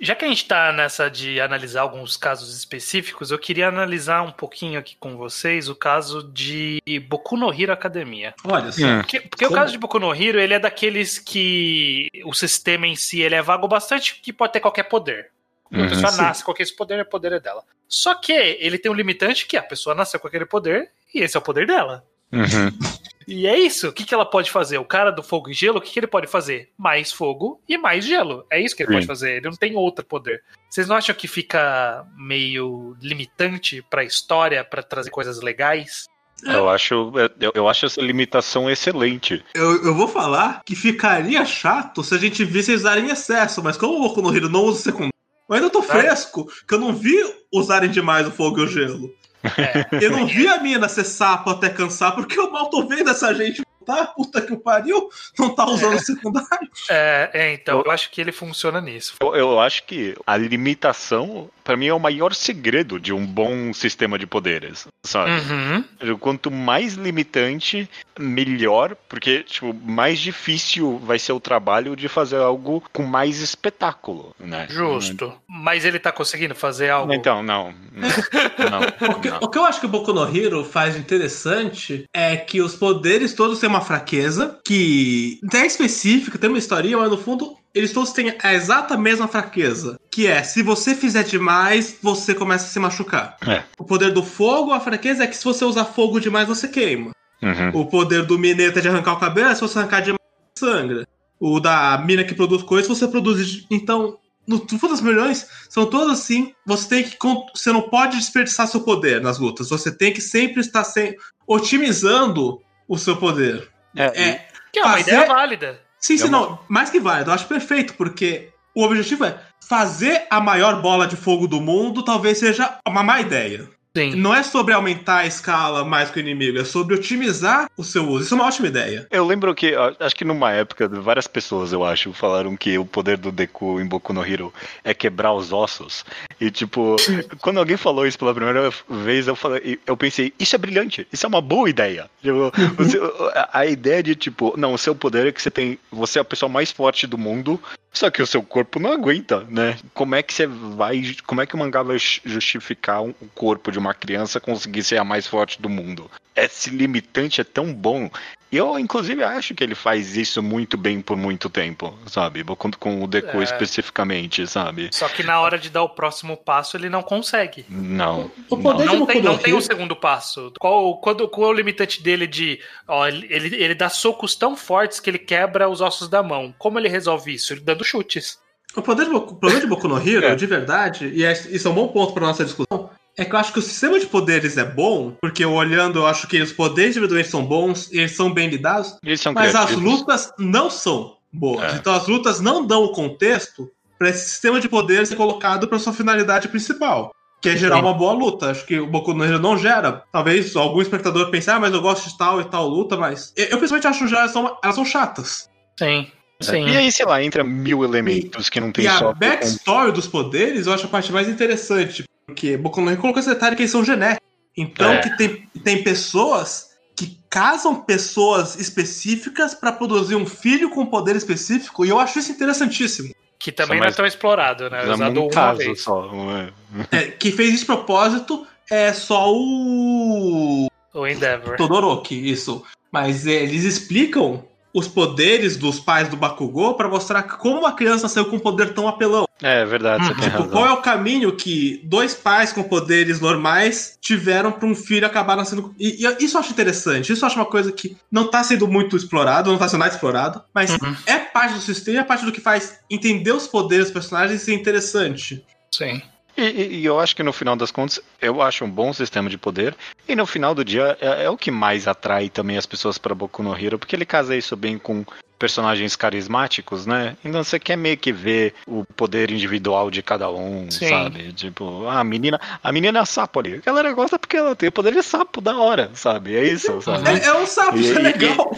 Já que a gente tá nessa de analisar alguns casos específicos, eu queria analisar um pouquinho aqui com vocês o caso de Boku no Hero Academia. Olha só. Hum. Porque, porque o caso de Boku no Hero, ele é daqueles que o sistema em si ele é vago bastante que pode ter qualquer poder. A Uhum. pessoa Sim. nasce com aquele poder, o poder é dela. Só que ele tem um limitante que a pessoa nasceu com aquele poder e esse é o poder dela. Uhum. E é isso. O que, que ela pode fazer? O cara do fogo e gelo, o que, que ele pode fazer? Mais fogo e mais gelo. É isso que ele Sim. pode fazer. Ele não tem outro poder. Vocês não acham que fica meio limitante pra história, pra trazer coisas legais? Eu acho, eu, eu acho essa limitação excelente. Eu, eu vou falar que ficaria chato se a gente visse eles usarem em excesso, mas como o Boku no Hero não usa secundário, eu ainda tô fresco, que eu não vi usarem demais o fogo e o gelo. É. Eu não vi a mina ser sapo até cansar, porque eu mal tô vendo essa gente tá, puta que o pariu, não tá usando o secundário. É, é, então, eu acho que ele funciona nisso. Eu, eu acho que a limitação, pra mim, é o maior segredo de um bom sistema de poderes, sabe? Uhum. Quanto mais limitante, melhor, porque, tipo, mais difícil vai ser o trabalho de fazer algo com mais espetáculo, né? Justo. Mas ele tá conseguindo fazer algo. Então, não. Não. O que, não. o que eu acho que o Boku no Hero faz interessante é que os poderes todos têm uma fraqueza, que não é específica, tem uma historinha, mas no fundo eles todos têm a exata mesma fraqueza. Que é, se você fizer demais, você começa a se machucar. É. O poder do fogo, a fraqueza é que se você usar fogo demais, você queima. Uhum. O poder do mineta é de arrancar o cabelo, se você arrancar demais, sangra. O da mina que produz coisas, você produz. Então, no fundo das milhões, são todos assim. Você tem que. Você não pode desperdiçar seu poder nas lutas. Você tem que sempre estar sem, otimizando o seu poder. É, É. Que é uma fazer- ideia válida. Sim, sim, É uma- não. Mais que válido. Eu acho perfeito, porque o objetivo é fazer a maior bola de fogo do mundo, talvez seja uma má ideia. Sim. Não é sobre aumentar a escala mais que o inimigo, é sobre otimizar o seu uso. Isso é uma ótima ideia. Eu lembro que, acho que numa época, várias pessoas, eu acho, falaram que o poder do Deku em Boku no Hero é quebrar os ossos. E, tipo, quando alguém falou isso pela primeira vez, eu, falei, eu pensei, isso é brilhante, isso é uma boa ideia. Tipo, você- a, a ideia de, tipo, não, o seu poder é que você tem, você é a pessoa mais forte do mundo, só que o seu corpo não aguenta, né? Como é que você vai, como é que o mangá vai ju- justificar um- o corpo de uma criança conseguir ser a mais forte do mundo? Esse limitante é tão bom E eu, inclusive, acho que ele faz isso muito bem por muito tempo, sabe? Com, com o Deku É. especificamente, sabe? Só que na hora de dar o próximo passo, ele não consegue. Não. O não. poder- Desde Não o tem, Boku no não tem um Hero- segundo passo. Qual, quando, qual é o limitante dele de. Ó, ele, ele dá socos tão fortes que ele quebra os ossos da mão. Como ele resolve isso? Ele dando chutes. O poder de Boku, o problema de Boku no Hero, É. de verdade, e é- isso é um bom ponto para nossa discussão, é que eu acho que o sistema de poderes é bom, porque eu olhando, eu acho que os poderes individualmente são bons, e eles são bem lidados, Eles são mas as criativos. lutas não são boas. É. Então as lutas não dão o contexto para esse sistema de poderes ser colocado para sua finalidade principal. Que é gerar Sim. uma boa luta. Acho que o Boku no Hero não gera. Talvez algum espectador pense, ah, mas eu gosto de tal e tal luta, mas. Eu, eu pessoalmente acho que elas são, elas são chatas. Sim. Sim. E aí, sei lá, entra mil elementos que não tem E só. a backstory dos poderes eu acho a parte mais interessante. Porque Boku no Hero colocou esse detalhe que eles são genéticos. Então É. que tem, tem pessoas que casam pessoas específicas pra produzir um filho com poder específico. E eu acho isso interessantíssimo. Que também Só não é mais- tão explorado, né? Usamos Usado um uma caso vez. só. é? É, quem fez isso de propósito é só o O Endeavor. Todoroki, isso. Mas é, eles explicam os poderes dos pais do Bakugou pra mostrar como uma criança saiu com um poder tão apelão. É verdade, você Uhum. tem Tipo, razão. qual é o caminho que dois pais com poderes normais tiveram pra um filho acabar nascendo. E, e isso eu acho interessante. Isso eu acho uma coisa que não tá sendo muito explorado, não tá sendo nada explorado, mas Uhum. é parte do sistema, é parte do que faz entender os poderes dos personagens e ser interessante. Sim. E, e- eu acho que no final das contas, eu acho um bom sistema de poder. E no final do dia, é, é o que mais atrai também as pessoas para Boku no Hero, porque ele casa isso bem com personagens carismáticos, né? Então você quer meio que ver o poder individual de cada um, Sim. sabe? Tipo, ah, a menina, a menina é sapo ali. A galera gosta porque ela tem o poder de sapo, da hora, sabe? É isso, sabe? É, é um sapo, isso é E- e- legal.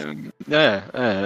É,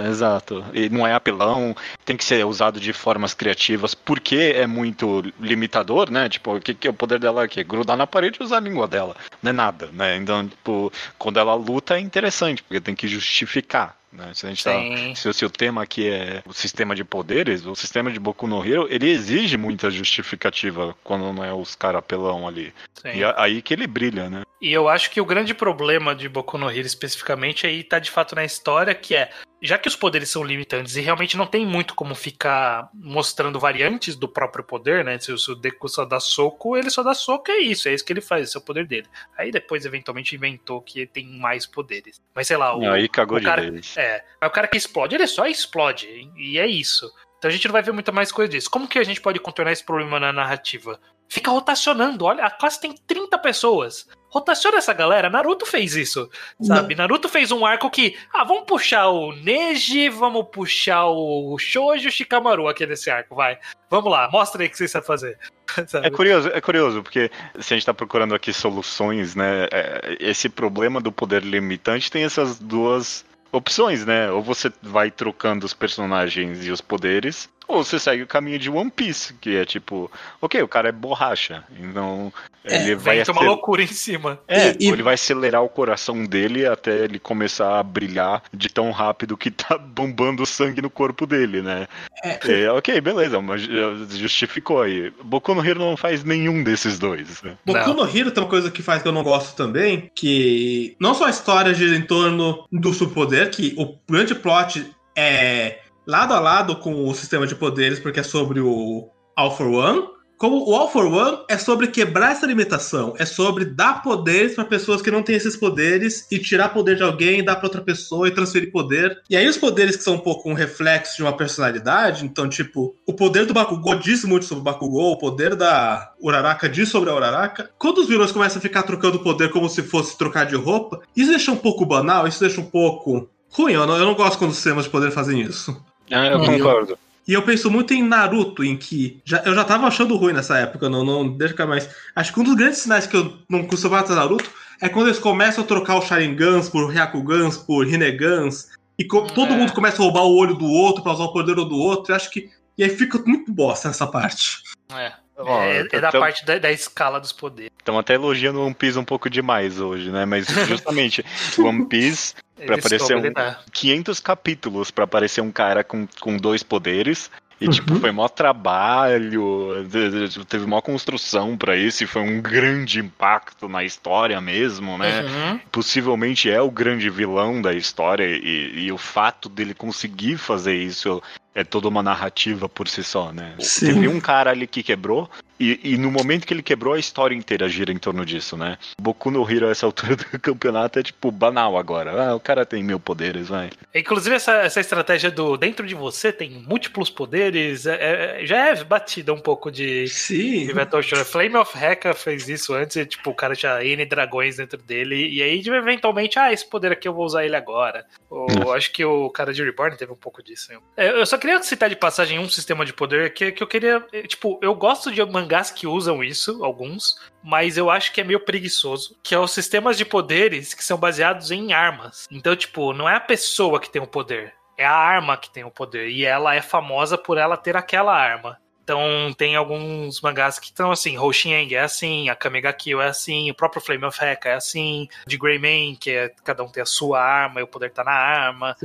é, exato. E não é apelão, tem que ser usado de formas criativas, porque é muito limitador, né? Tipo, o que, que é o poder dela aqui? Grudar na parede e usar a língua dela. Não é nada, né? Então, tipo, quando ela luta é interessante, porque tem que justificar. Né? Se, a gente tá, se, se o tema aqui é o sistema de poderes, o sistema de Boku no Hero, ele exige muita justificativa quando não é os cara apelão ali. Sim. E é aí que ele brilha, né? E eu acho que o grande problema de Boku no Hero especificamente aí tá de fato na história, que é, já que os poderes são limitantes e realmente não tem muito como ficar mostrando variantes do próprio poder, né? Se o Deku só dá soco, ele só dá soco, é isso, é isso que ele faz, esse é o poder dele. Aí depois, eventualmente, inventou que tem mais poderes. Mas sei lá, o, aí cagou o de cara, vez. é, o cara que explode, ele só explode, e é isso. Então a gente não vai ver muita mais coisa disso. Como que a gente pode contornar esse problema na narrativa? Fica rotacionando. Olha, a classe tem 30 pessoas. Rotaciona essa galera. Naruto fez isso, sabe? Naruto fez um arco que, ah, vamos puxar o Neji, vamos puxar o Shoujo Shikamaru aqui nesse arco, vai. Vamos lá, mostra aí o que você sabe fazer. Sabe? É curioso, é curioso, porque se a gente tá procurando aqui soluções, né? é, esse problema do poder limitante tem essas duas opções, né? Ou você vai trocando os personagens e os poderes, ou você segue o caminho de One Piece, que é tipo, ok, o cara é borracha, então ele vai Vem uma acel- loucura em cima. é, E- e- ele vai acelerar o coração dele até ele começar a brilhar de tão rápido que tá bombando sangue no corpo dele, né? É, ok, beleza, mas justificou aí. Boku no Hero não faz nenhum desses dois, né? Boku Não. no Hero tem uma coisa que faz que eu não gosto também, que não só a história gira em torno do superpoder, que o grande plot é lado a lado com o sistema de poderes, porque é sobre o All for One, como o All for One é sobre quebrar essa limitação, é sobre dar poderes para pessoas que não têm esses poderes e tirar poder de alguém, dar para outra pessoa e transferir poder. E aí os poderes que são um pouco um reflexo de uma personalidade, então tipo, o poder do Bakugou diz muito sobre o Bakugou, o poder da Uraraka diz sobre a Uraraka. Quando os vilões começam a ficar trocando poder como se fosse trocar de roupa, isso deixa um pouco banal, isso deixa um pouco ruim. Eu não, eu não gosto quando os sistemas de poder fazem isso. Ah, eu Hum. concordo. E eu penso muito em Naruto, em que já, eu já tava achando ruim nessa época, não, não deixa cá mais. Acho que um dos grandes sinais que eu não costumava ter Naruto é quando eles começam a trocar os Sharingans por Ryakugans, por Rinegans, e todo É. mundo começa a roubar o olho do outro pra usar o poder do outro. Eu acho que. E aí fica muito bosta nessa parte. É. Ó, é, é da parte da, da escala dos poderes. Estamos até elogiando One Piece um pouco demais hoje, né? Mas justamente One Piece, Pra Ele aparecer um- lidar. 500 capítulos pra aparecer um cara com, com dois poderes E, tipo, foi mó trabalho, de- de- teve mó construção pra isso, e foi um grande impacto na história mesmo, né? Uhum. Possivelmente é o grande vilão da história, e, e o fato dele conseguir fazer isso é toda uma narrativa por si só, né? Sim. Teve um cara ali que quebrou, e, e no momento que ele quebrou, a história inteira gira em torno disso, né? Boku no Hero, a essa altura do campeonato, é tipo banal agora. Ah, o cara tem mil poderes, vai. Inclusive, essa, essa estratégia do dentro de você tem múltiplos poderes é- é- já é batida um pouco de. Sim. de Metal. Flame of Heka fez isso antes, e, tipo, o cara tinha N dragões dentro dele, e aí, eventualmente, ah, esse poder aqui eu vou usar ele agora. Ou, acho que o cara de Reborn teve um pouco disso. É, Eu só queria citar de passagem um sistema de poder que, que eu queria. é, Tipo, eu gosto de mangás que usam isso, alguns, mas eu acho que é meio preguiçoso. Que é os sistemas de poderes que são baseados em armas. Então, tipo, não é a pessoa que tem o poder. É a arma que tem o poder. E ela é famosa por ela ter aquela arma. Então tem alguns mangás que estão assim, Hoshieng é assim, a Kamega Kill é assim, o próprio Flame of Heka é assim, de Greyman, que é cada um tem a sua arma e o poder tá na arma.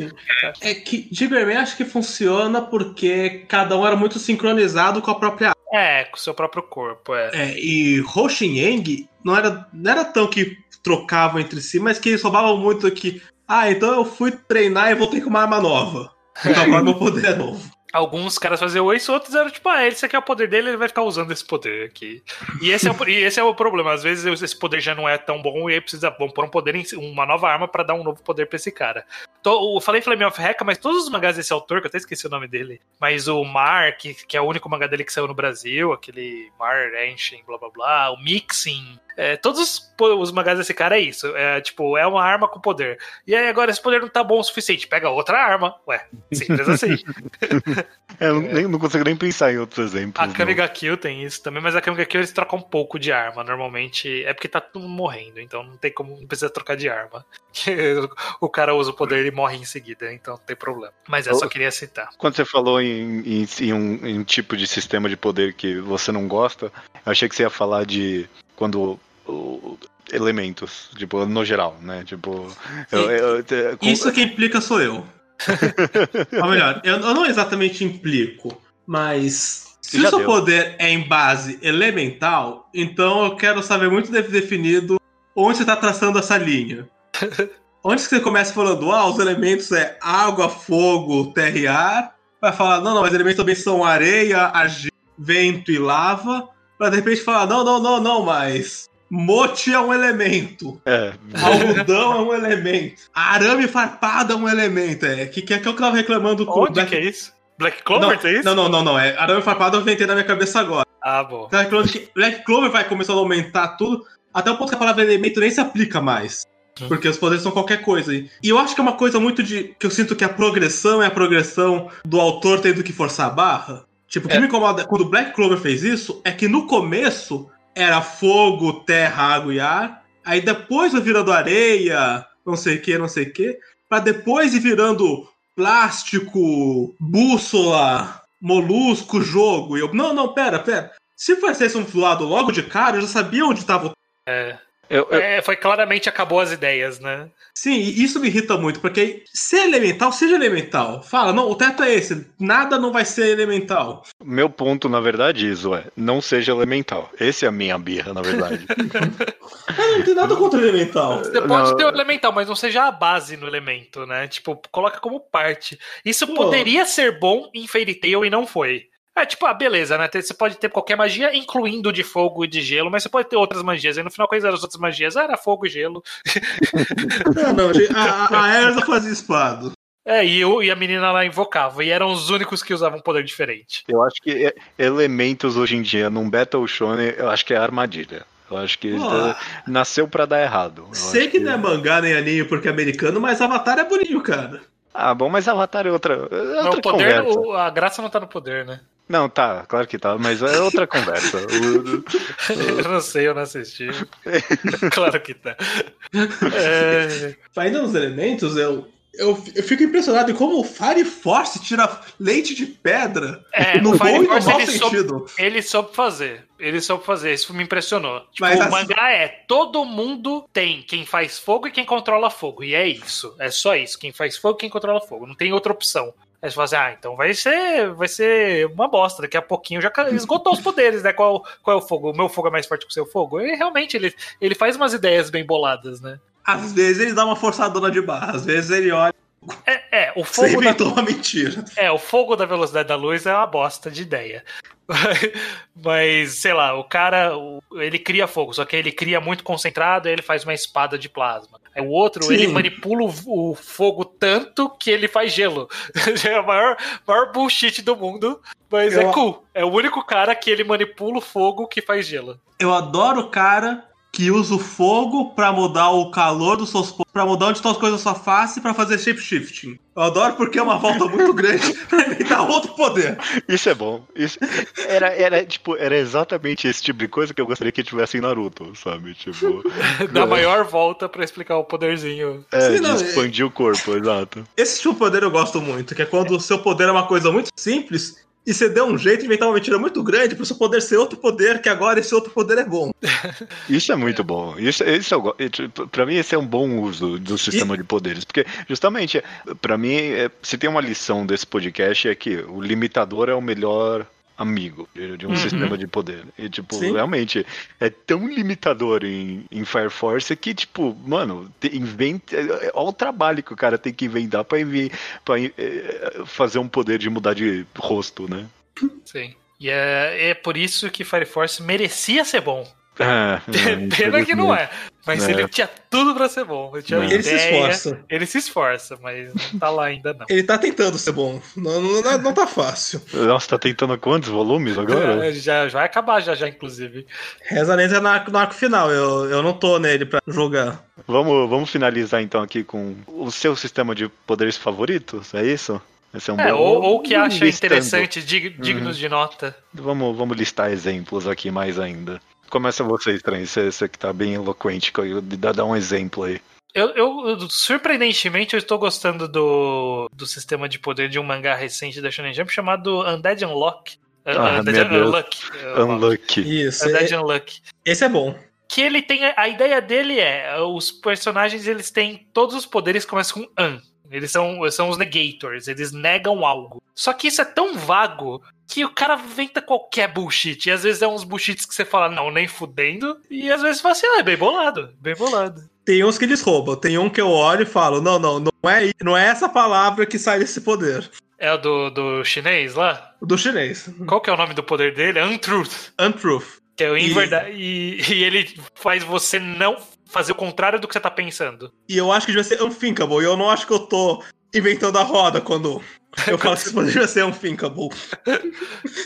É que de Greyman acho que funciona porque cada um era muito sincronizado com a própria É, com o seu próprio corpo, é. É, e Hoshinyang não era, não era tão que trocavam entre si, mas que eles roubavam muito que. Ah, então eu fui treinar e voltei com uma arma nova. Então agora meu poder é novo. Alguns caras faziam isso, outros eram tipo, ah, esse aqui é o poder dele, ele vai ficar usando esse poder aqui. E esse é o, e esse é o problema. Às vezes esse poder já não é tão bom e aí precisa vamos pôr um poder, em, uma nova arma pra dar um novo poder pra esse cara. Então, eu falei Flame of Heka, mas todos os mangás desse autor, que eu até esqueci o nome dele, mas o Mar, que, que é o único mangá dele que saiu no Brasil, aquele Mar Enshin, blá blá blá, o Mixing, é, todos os, os mangás desse cara é isso. É tipo, é uma arma com poder. E aí agora esse poder não tá bom o suficiente. Pega outra arma. Ué, simples assim. É, eu nem- não consigo nem pensar em outros exemplos. A. Kamiga Kill tem isso também, mas a Kamiga Kill eles trocam um pouco de arma. Normalmente é porque tá todo mundo morrendo, então não tem como, não precisa trocar de arma. o cara usa o poder e morre em seguida, então não tem problema. Mas eu só queria citar. Quando você falou em, em- em um, em um tipo de sistema de poder que você não gosta, eu achei que você ia falar de quando o- elementos, tipo, no geral, né? Tipo, eu- eu- eu- com- Isso quem implica sou eu. Ou melhor, eu, não exatamente implico, mas se o seu deu. poder é em base elemental, então eu quero saber muito de- definido onde você está traçando essa linha. Onde que você começa falando, ah, os elementos é água, fogo, terra e ar, vai falar, não, não, mas elementos também são areia, argila, vento e lava, pra de repente falar, não, não, não, não, mas mote é um elemento. é, Algodão é um elemento. Arame farpado é um elemento. É que, que é que eu tava reclamando com Onde que é isso? Black Clover não, tem isso? não, não, não, não. É arame farpado eu inventei na minha cabeça agora. Ah, bom. Tava reclamando que Black Clover vai começando a aumentar tudo, até o ponto que a palavra elemento nem se aplica mais. Hum. Porque os poderes são qualquer coisa. E eu acho que é uma coisa muito de. que eu sinto que a progressão é a progressão do autor tendo que forçar a barra. Tipo, o que É. me incomoda quando o Black Clover fez isso é que no começo era fogo, terra, água e ar. Aí depois vai virando areia, não sei o que, não sei o que. Pra depois ir virando plástico, bússola, molusco, jogo. E eu, não, não, pera, pera. Se fosse um lado logo de cara, eu já sabia onde tava o É. eu, eu- É, foi claramente acabou as ideias, né? Sim, e isso me irrita muito, porque se é elemental, seja elemental. Fala, não, o teto é esse, nada não vai ser elemental. meu ponto, na verdade, isso é, não seja elemental. Esse é a minha birra, na verdade. Ah, não tem nada contra elemental. Você pode Não. ter o elemental, mas não seja a base no elemento, né? Tipo, coloca como parte. Isso Pô. poderia ser bom em Fairy Tail e não foi. É tipo, ah, beleza, né? Você pode ter qualquer magia, incluindo de fogo e de gelo, mas você pode ter outras magias. Aí no final, quais eram as outras magias? Ah, era fogo e gelo. Não, não, a, a Erza fazia espada. É, e, o- e a menina lá invocava. E eram os únicos que usavam um poder diferente. Eu acho que é- elementos hoje em dia num Battle Shonen, eu acho que é armadilha. Eu acho que eh, nasceu pra dar errado. Eu Sei acho que não é mangá nem anime porque é americano, mas Avatar é bonito, cara. Ah, bom, mas Avatar é outra, é Não, outra o poder, conversa. o- a graça não tá no poder, né? Não, tá, claro que tá, mas é outra conversa. O- eu não sei, eu não assisti. claro que tá. É, Ainda nos elementos, eu. Eu, eu fico impressionado em como o Fire Force tira leite de pedra. É, no o bom Fire e no Force, mau ele soube- sentido. Ele soube fazer. Ele soube fazer. Isso me impressionou. Tipo, Mas o assim- mangá é todo mundo tem quem faz fogo e quem controla fogo. E é isso. É só isso. Quem faz fogo e quem controla fogo. Não tem outra opção. Aí você fala assim, ah, então vai ser, vai ser uma bosta. Daqui a pouquinho já esgotou os poderes, né? Qual, qual é o fogo? O meu fogo é mais forte que o seu fogo? E realmente, ele, ele faz umas ideias bem boladas, né? Às vezes ele dá uma forçadona de barra, às vezes ele olha É, é o você fogo da, inventou uma mentira. É, o fogo da velocidade da luz é uma bosta de ideia. Mas, sei lá, o cara, ele cria fogo, só que ele cria muito concentrado e ele faz uma espada de plasma. O outro, Sim. ele manipula o, o fogo tanto que ele faz gelo. é o maior, maior bullshit do mundo, mas é Eu- cool. É o único cara que ele manipula o fogo que faz gelo. Eu adoro o cara que usa o fogo pra mudar o calor dos seus pra mudar onde estão as coisas na sua face pra fazer shapeshifting. Eu adoro porque é uma volta muito grande pra inventar outro poder. Isso é bom. Isso era, era, tipo, era exatamente esse tipo de coisa que eu gostaria que tivesse em Naruto, sabe? Tipo, Dá maior volta pra explicar o poderzinho. é, Sim, de não, expandir o corpo, exato. Esse tipo de poder eu gosto muito, que é quando o seu poder é uma coisa muito simples e você deu um jeito de inventar uma mentira muito grande pro seu poder ser outro poder, que agora esse outro poder é bom. Isso é muito bom. Isso, isso e, tipo, pra mim, esse é um bom uso do sistema de poderes. Porque, justamente, pra mim, é, se tem uma lição desse podcast é que o limitador é o melhor amigo de, de um Uhum. sistema de poder. E, tipo, Sim. realmente, é tão limitador em, em Fire Force que, tipo, mano, inventa. é- Olha o trabalho que o cara tem que inventar pra, envi- pra eh, fazer um poder de mudar de rosto, né? Sim. E é, é por isso que Fire Force merecia ser bom. É, Pena que não é. Mas É. ele tinha tudo pra ser bom. Ele, tinha Não. Ele se ideia, esforça. Ele se esforça, mas não tá lá ainda não. Ele tá tentando ser bom. Não, não, não- tá fácil. Nossa, tá tentando quantos volumes agora? É, já já vai acabar já já inclusive. Reza Lenta é no arco, no arco final. Eu, eu não tô nele pra jogar. Vamos, vamos finalizar então aqui com o seu sistema de poderes favoritos, é isso? Esse é um É, bom. ou, ou que acha listando. interessante, dig- dignos de nota. Vamos, vamos listar exemplos aqui mais ainda. Começa você, estranho. Você, você que tá bem eloquente, dá, dá um exemplo aí. Eu, eu- surpreendentemente, eu estou gostando do, do sistema de poder de um mangá recente da Shonen Jump chamado Undead Unlock. Uh, Ah, Undead meu Deus. Unluck. uh, Unlucky. Isso. Undead é- Unluck. esse é bom. que ele tem a ideia dele é os personagens eles têm todos os poderes que começam com an. Eles são, são os negators, eles negam algo. Só que isso é tão vago que o cara inventa qualquer bullshit. E às vezes é uns bullshits que você fala, não, nem fudendo. E às vezes você fala assim, ah, é bem bolado, bem bolado. Tem uns que eles roubam. Tem um que eu olho e falo: não, não, não é, não é essa palavra que sai desse poder. É o do, do chinês lá? Do chinês. Qual que é o nome do poder dele? Untruth. Untruth. Que é o E- inverdade. E, e ele faz você não fazer o contrário do que você tá pensando. E eu acho que devia ser unthinkable. E eu não acho que eu tô inventando a roda quando eu falo que esse poder devia ser unthinkable.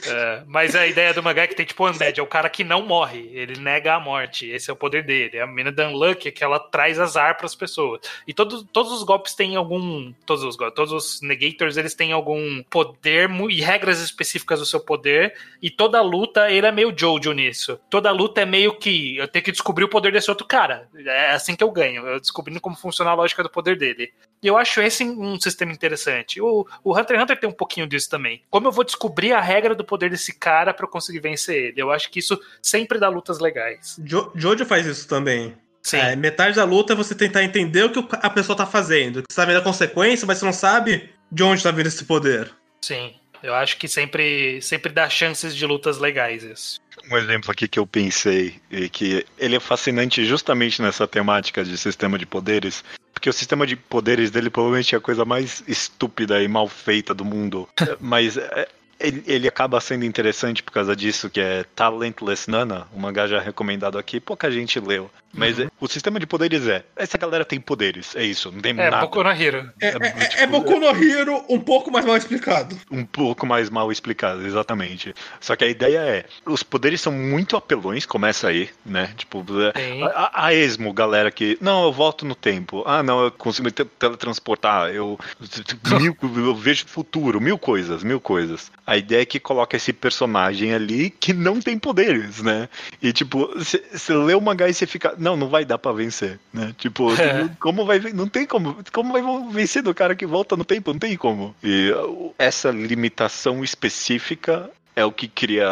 É, mas a ideia do mangá é que tem tipo o Undead, é o cara que não morre, ele nega a morte, esse é o poder dele. A mina da Unlucky é que ela traz azar pras pessoas. E todos, todos os golpes têm algum. Todos os golpes, todos os negators, eles têm algum poder e regras específicas do seu poder. E toda luta, ele é meio Jojo nisso. Toda luta é meio que eu tenho que descobrir o poder desse outro cara. É assim que eu ganho, eu descobrindo como funciona a lógica do poder dele. E eu acho esse um sistema interessante. O, o Hunter x Hunter tem um pouquinho disso também. Como eu vou descobrir a regra do poder desse cara pra eu conseguir vencer ele? Eu acho que isso sempre dá lutas legais. Jo Jojo faz isso também. Sim. É, metade da luta é você tentar entender o que a pessoa tá fazendo. Você sabe da consequência, mas você não sabe de onde tá vindo esse poder. Sim. Eu acho que sempre, sempre dá chances de lutas legais isso. Um exemplo aqui que eu pensei e que ele é fascinante justamente nessa temática de sistema de poderes, porque o sistema de poderes dele provavelmente é a coisa mais estúpida e mal feita do mundo, mas é, ele, ele acaba sendo interessante por causa disso, que é Talentless Nana, um mangá já recomendado aqui, pouca gente leu. Mas é- o sistema de poderes é, essa galera tem poderes, é isso, não tem É, nada. Boku no Hero. É, É, é- tipo, é Boku no Hero um pouco mais mal explicado. um pouco mais mal explicado, exatamente. Só que a ideia é, os poderes são muito apelões, começa aí, né? Tipo, Sim. a, a- a esmo, galera que, não, eu volto no tempo. Ah, não, eu consigo me te- teletransportar, eu, mil, eu vejo o futuro, mil coisas, mil coisas. A ideia é que coloca esse personagem ali que não tem poderes, né? E tipo, você lê o mangá e você fica, não, não vai dar pra vencer, né? Tipo, É. como vai, não tem como, como vai vencer do cara que volta no tempo, não tem como. E uh, essa limitação específica é o que cria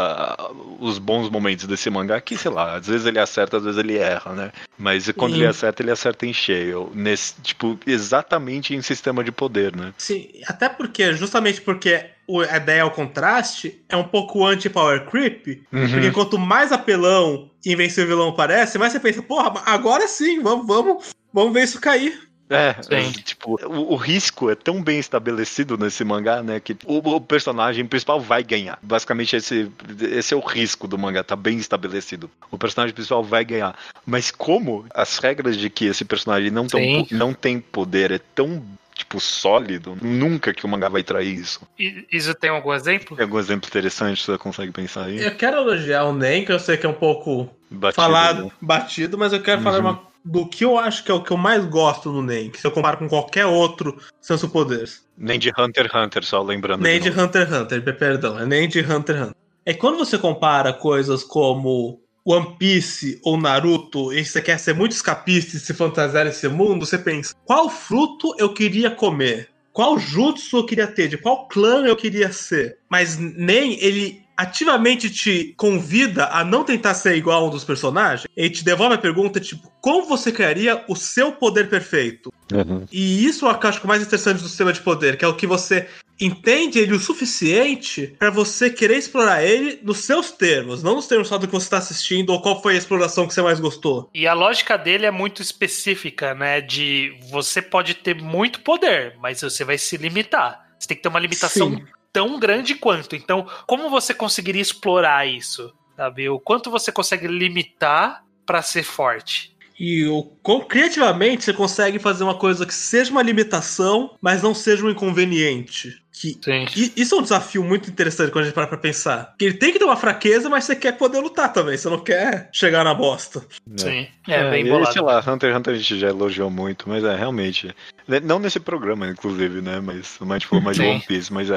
os bons momentos desse mangá, que, sei lá, às vezes ele acerta, às vezes ele erra, né? Mas quando Sim. ele acerta, ele acerta em cheio. Nesse, tipo, exatamente em sistema de poder, né? Sim, até porque, justamente porque a ideia é o contraste, é um pouco anti-power creep, porque quanto mais apelão e invencível vilão parece, mais você pensa, porra, agora sim, vamos, vamos, vamos ver isso cair. É, Sim. tipo, o, o risco é tão bem estabelecido nesse mangá, né, que o, o personagem principal vai ganhar. Basicamente, esse, esse é o risco do mangá, tá bem estabelecido. O personagem principal vai ganhar. Mas como as regras de que esse personagem não, tão, não tem poder é tão, tipo, sólido, nunca que o mangá vai trair isso. E- Isso tem algum exemplo? Tem algum exemplo interessante que você consegue pensar aí? Eu quero elogiar o Nen, que eu sei que é um pouco Batido, falado, né? batido, mas eu quero Uhum. falar uma- do que eu acho que é o que eu mais gosto no Nen, que se eu comparo com qualquer outro Senso Poderes. Nem de Hunter x Hunter, só lembrando. Nem de novo. Hunter x Hunter, pe- perdão, é nem de Hunter x Hunter. É quando você compara coisas como One Piece ou Naruto e você quer ser muito escapista e se fantasiar nesse mundo, você pensa, qual fruto eu queria comer? Qual jutsu eu queria ter? De qual clã eu queria ser? Mas nem ele ativamente te convida a não tentar ser igual a um dos personagens. Ele te devolve a pergunta, tipo, como você criaria o seu poder perfeito? Uhum. E isso é eu acho mais interessante do sistema de poder, que é o que você entende ele o suficiente pra você querer explorar ele nos seus termos, não nos termos só do que você tá assistindo ou qual foi a exploração que você mais gostou. E a lógica dele é muito específica, né? De você pode ter muito poder, mas você vai se limitar. Você tem que ter uma limitação Sim. tão grande quanto. Então, como você conseguiria explorar isso? Sabe? O quanto você consegue limitar pra ser forte? E o, com- criativamente você consegue fazer uma coisa que seja uma limitação, mas não seja um inconveniente. Que Sim. E isso é um desafio muito interessante quando a gente para pra pensar. Porque ele tem que ter uma fraqueza, mas você quer poder lutar também. Você não quer chegar na bosta. Sim. É, bem e, bolado. Sei lá, Hunter x Hunter a gente já elogiou muito, mas é, realmente. né, Não nesse programa, inclusive, né? Mas a gente falou mais de Sim. One Piece, mas é.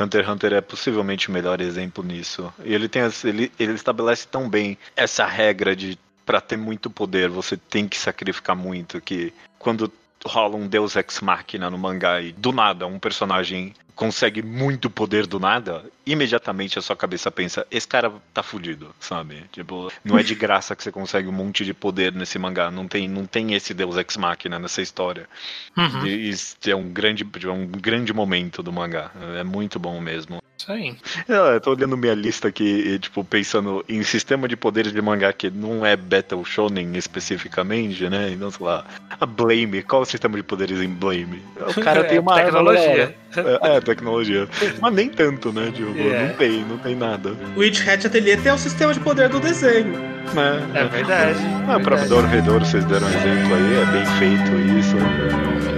Hunter x Hunter é possivelmente o melhor exemplo nisso. E ele tem as- ele, ele estabelece tão bem essa regra de pra ter muito poder, você tem que sacrificar muito, que quando rola um Deus Ex Machina no mangá e do nada um personagem consegue muito poder do nada, imediatamente a sua cabeça pensa, esse cara tá fudido, sabe? Tipo, não é de graça que você consegue um monte de poder nesse mangá, não tem, não tem esse Deus Ex Machina nessa história. Uhum. E Isso é um grande, é um grande momento do mangá, é muito bom mesmo. Isso aí. É, Eu tô olhando minha lista aqui e, tipo, pensando em sistema de poderes de mangá que não é Battle Shonen especificamente, né? Então, sei lá, a Blame, qual é o sistema de poderes em Blame? O cara tem uma arma tecnologia. da hora. É, é, tecnologia. Mas nem tanto, né? Tipo, É. não tem, não tem nada. O Witch Hat Atelier tem o sistema de poder do desenho. Né? É verdade. Ah, o próprio Dor Redor, vocês deram um exemplo aí, é bem feito isso.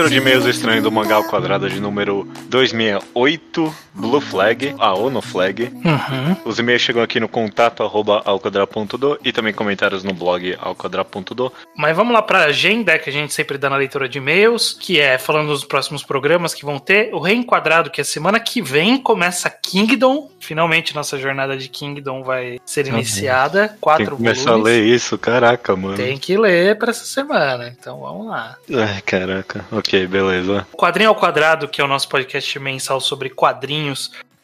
Leitura de e-mails estranhos do mangá ao quadrado de número 268, Blue Flag, a ONU Flag. Uhum. Os e-mails chegam aqui no contato arroba alquadra.do e também comentários no blog alquadra.do. Mas vamos lá pra agenda que a gente sempre dá na leitura de e-mails, que é falando dos próximos programas que vão ter. O Reenquadrado, que é semana que vem começa Kingdom. Finalmente nossa jornada de Kingdom vai ser iniciada. Tem Quatro que começar volumes. a ler isso, caraca, mano. Tem que ler pra essa semana. Então vamos lá. Ai, caraca. Ok, beleza. O Quadrinho ao Quadrado, que é o nosso podcast mensal sobre quadrinhos,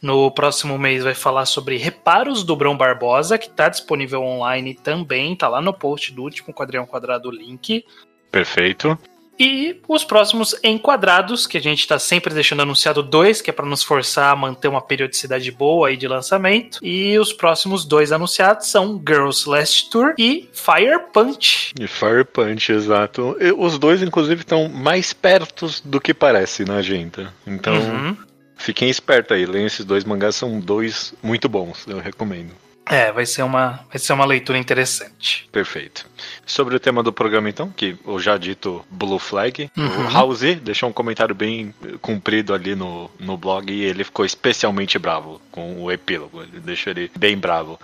no próximo mês vai falar sobre Reparos do Brão Barbosa, que tá disponível online também, tá lá no post do último Quadrinho Quadrado o link. Perfeito. E os próximos enquadrados, que a gente tá sempre deixando anunciado dois, que é para nos forçar a manter uma periodicidade boa aí de lançamento. E os próximos dois anunciados são Girls Last Tour e Fire Punch. E Fire Punch, exato. E os dois, inclusive, estão mais pertos do que parece na agenda. Então, Uhum. Fiquem espertos aí, leiam esses dois mangás, são dois muito bons, eu recomendo. É, vai ser uma, vai ser uma leitura interessante. Perfeito. Sobre o tema do programa, então, que o já dito Blue Flag, Uhum. o House deixou um comentário bem comprido ali no, no blog e ele ficou especialmente bravo com o epílogo. Ele deixou ele bem bravo.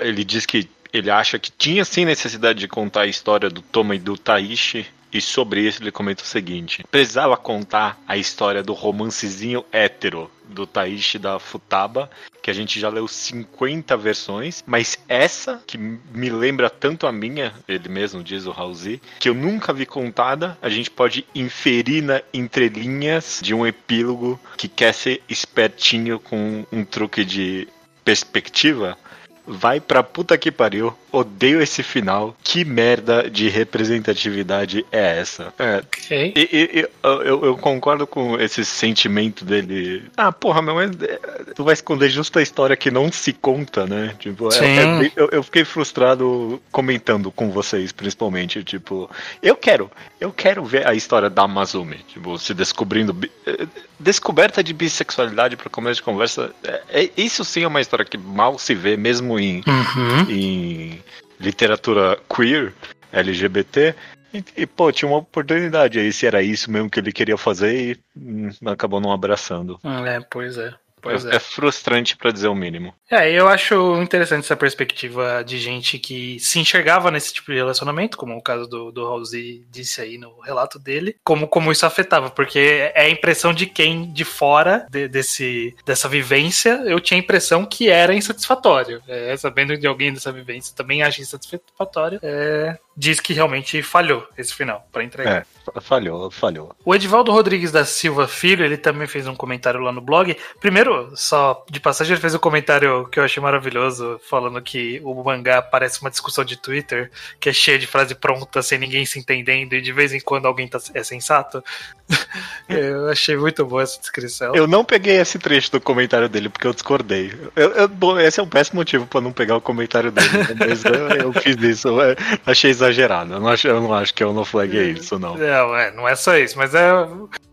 Ele diz que ele acha que tinha sim necessidade de contar a história do Toma e do Taishi. E sobre isso ele comenta o seguinte: precisava contar a história do romancezinho hétero do Taishi da Futaba, que a gente já leu 50 versões, mas essa, que me lembra tanto a minha, ele mesmo diz o Halsey, que eu nunca vi contada, a gente pode inferir na entrelinhas de um epílogo que quer ser espertinho com um truque de perspectiva. Vai pra puta que pariu. Odeio esse final. Que merda de representatividade é essa? É, Ok. e, e- e, eu, eu concordo com esse sentimento dele. Ah, porra, meu, mas é, tu vai esconder justo a história que não se conta, né? Tipo, é- Sim. é bem- eu, eu fiquei frustrado comentando com vocês, principalmente. Tipo, eu quero, eu quero ver a história da Amazumi, tipo, se descobrindo. eh, Descoberta de bissexualidade para começo de conversa. É, é- isso sim é uma história que mal se vê, mesmo em Uhum. em literatura queer, LGBT. E, e, pô, tinha uma oportunidade aí, se era isso mesmo que ele queria fazer e hum, acabou não abraçando. É, pois é. Pois é, é. é frustrante pra dizer o mínimo. É, eu acho interessante essa perspectiva de gente que se enxergava nesse tipo de relacionamento, como o caso do, do Halsey disse aí no relato dele, como, como isso afetava, porque é a impressão de quem de fora de- desse, dessa vivência, eu tinha a impressão que era insatisfatório. É, sabendo de alguém dessa vivência também acha insatisfatório, é, diz que realmente falhou esse final para entregar. É, falhou, falhou. O Edivaldo Rodrigues da Silva Filho, ele também fez um comentário lá no blog. Primeiro, só de passagem, ele fez um comentário que eu achei maravilhoso, falando que o mangá parece uma discussão de Twitter, que é cheia de frase pronta, sem ninguém se entendendo, e de vez em quando alguém tá, é sensato. eu achei muito boa essa descrição. Eu não peguei esse trecho do comentário dele porque eu discordei. Eu- eu- bom, esse é um péssimo motivo pra não pegar o comentário dele. né? Mas eu, eu fiz isso, eu achei exagerado. Eu não acho, eu não acho que eu não flaguei isso, não. Não, é, não é só isso, mas é,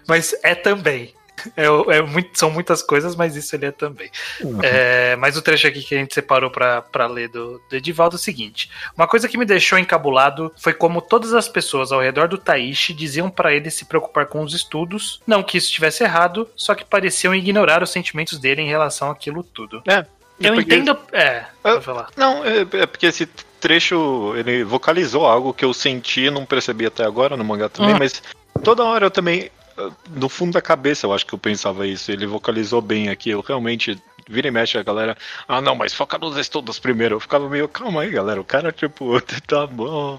mas é também. É, é muito, são muitas coisas, mas isso ele é também. É, mas o trecho aqui que a gente separou pra pra ler do, do Edivaldo é o seguinte: Uma coisa que me deixou encabulado foi como todas as pessoas ao redor do Taishi diziam pra ele se preocupar com os estudos. Não que isso estivesse errado, só que pareciam ignorar os sentimentos dele em relação àquilo tudo. É, Eu porque- entendo. É, Eu-. Não, é, é porque esse trecho ele vocalizou algo que eu senti e não percebi até agora no mangá também, Hum. mas toda hora eu também, no fundo da cabeça, eu acho que eu pensava isso. Ele vocalizou bem aqui. Eu realmente vira e mexe a galera. Ah, não, mas foca nos estudos primeiro. Eu ficava meio, calma aí, galera. O cara, tipo, tá bom.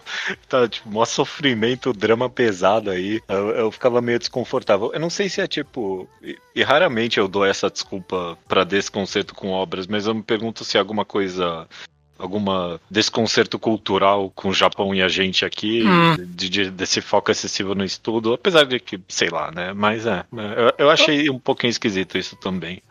Tá, tipo, mó sofrimento, drama pesado aí. Eu, eu ficava meio desconfortável. Eu não sei se é tipo. E, e raramente eu dou essa desculpa pra desconcerto com obras, mas eu me pergunto se é alguma coisa alguma desconcerto cultural com o Japão e a gente aqui, Hum. de, de- desse foco excessivo no estudo, apesar de que, sei lá, né? Mas é, eu, eu achei um pouquinho esquisito isso também.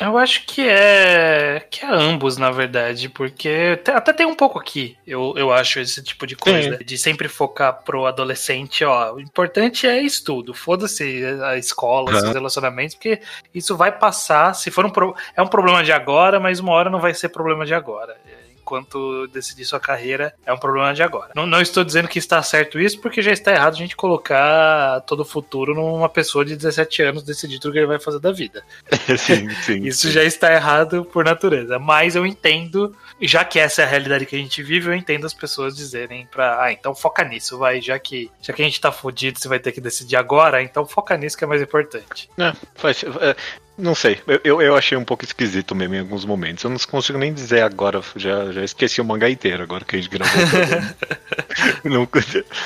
Eu acho que é que é ambos, na verdade, porque até tem um pouco aqui, eu, eu acho, esse tipo de coisa, de sempre focar pro adolescente, ó, o importante é estudo, foda-se a escola, Aham. esses relacionamentos, porque isso vai passar, se for um pro, é um problema de agora, mas uma hora não vai ser problema de agora. Enquanto decidir sua carreira, é um problema de agora. Não, não estou dizendo que está certo isso, porque já está errado a gente colocar todo o futuro numa pessoa de 17 anos decidir tudo que ele vai fazer da vida. sim, sim. Isso já está errado por natureza. Mas eu entendo, já que essa é a realidade que a gente vive, eu entendo as pessoas dizerem pra. Ah, então foca nisso, vai. Já que, já que a gente tá fudido, você vai ter que decidir agora, então foca nisso que é mais importante. É, faz- é, não sei, eu- eu, eu achei um pouco esquisito mesmo em alguns momentos. Eu não consigo nem dizer agora, já, já esqueci o mangá inteiro agora que a gente gravou. Não-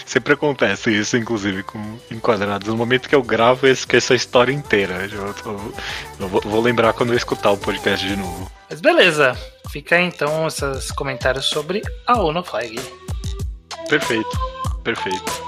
sempre acontece isso, inclusive, com enquadrados. No momento que eu gravo, eu esqueço a história inteira. Eu, tô- eu vou, vou lembrar quando eu escutar o podcast de novo. Mas beleza. Fica aí, então esses comentários sobre a Ono Flag. Perfeito, perfeito.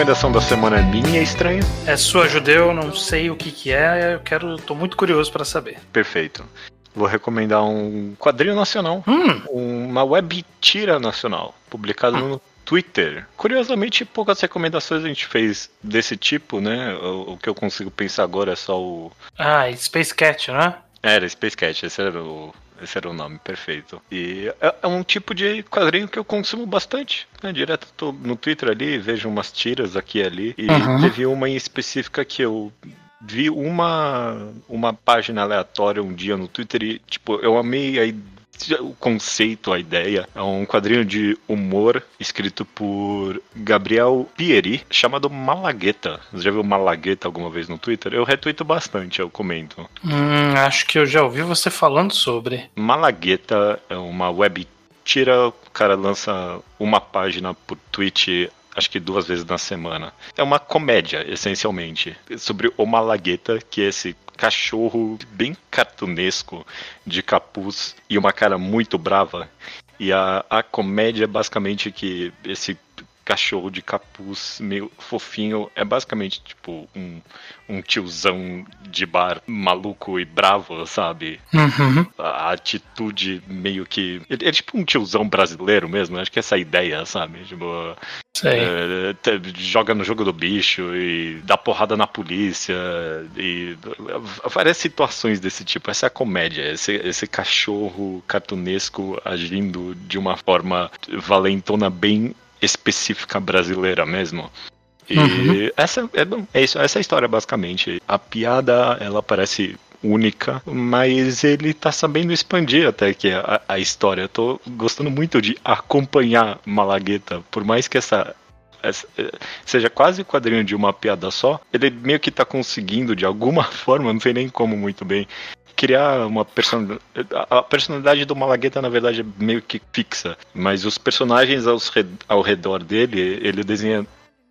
Recomendação da semana é minha, estranho. É sua judeu, não sei o que que é, eu quero, tô muito curioso pra saber. Perfeito. Vou recomendar um quadrinho nacional, Hum, uma web tira nacional, publicado no Twitter. Curiosamente, poucas recomendações a gente fez desse tipo, né? O, o que eu consigo pensar agora é só o. ah, Space Cat, né? Era Space Cat, esse era o. Esse era o nome, perfeito. E é, é um tipo de quadrinho que eu consumo bastante. Né? Direto tô no Twitter ali, vejo umas tiras aqui e ali. E Uhum. teve uma em específica que eu vi uma, uma página aleatória um dia no Twitter e, tipo, eu amei a ide- o conceito, a ideia. É um quadrinho de humor escrito por Gabriel Pieri, chamado Malagueta. Você já viu Malagueta alguma vez no Twitter? Eu retuito bastante, eu comento. Hum, acho que eu já ouvi você falando sobre. Malagueta é uma web tira, o cara lança uma página por tweet, acho que duas vezes na semana. É uma comédia, essencialmente, sobre o Malagueta, que é esse cachorro bem cartunesco, de capuz e uma cara muito brava. E a, a comédia é basicamente que esse cachorro de capuz meio fofinho é basicamente tipo um, um tiozão de bar maluco e bravo, sabe? Uhum. a atitude meio que. Ele é tipo um tiozão brasileiro mesmo, acho que essa é a ideia, sabe? Tipo, é, joga no jogo do bicho e dá porrada na polícia e várias situações desse tipo. Essa é a comédia, esse, esse cachorro cartunesco agindo de uma forma valentona bem específica brasileira mesmo. E Uhum. essa é, é isso, essa é a história basicamente. A piada ela parece única, mas ele tá sabendo expandir até que a, a história. Eu tô gostando muito de acompanhar Malagueta, por mais que essa, essa, eh, seja quase o quadrinho de uma piada só, ele meio que tá conseguindo de alguma forma, não sei nem como muito bem, criar uma personalidade. A personalidade do Malagueta, na verdade, é meio que fixa. Mas os personagens ao redor dele, ele desenha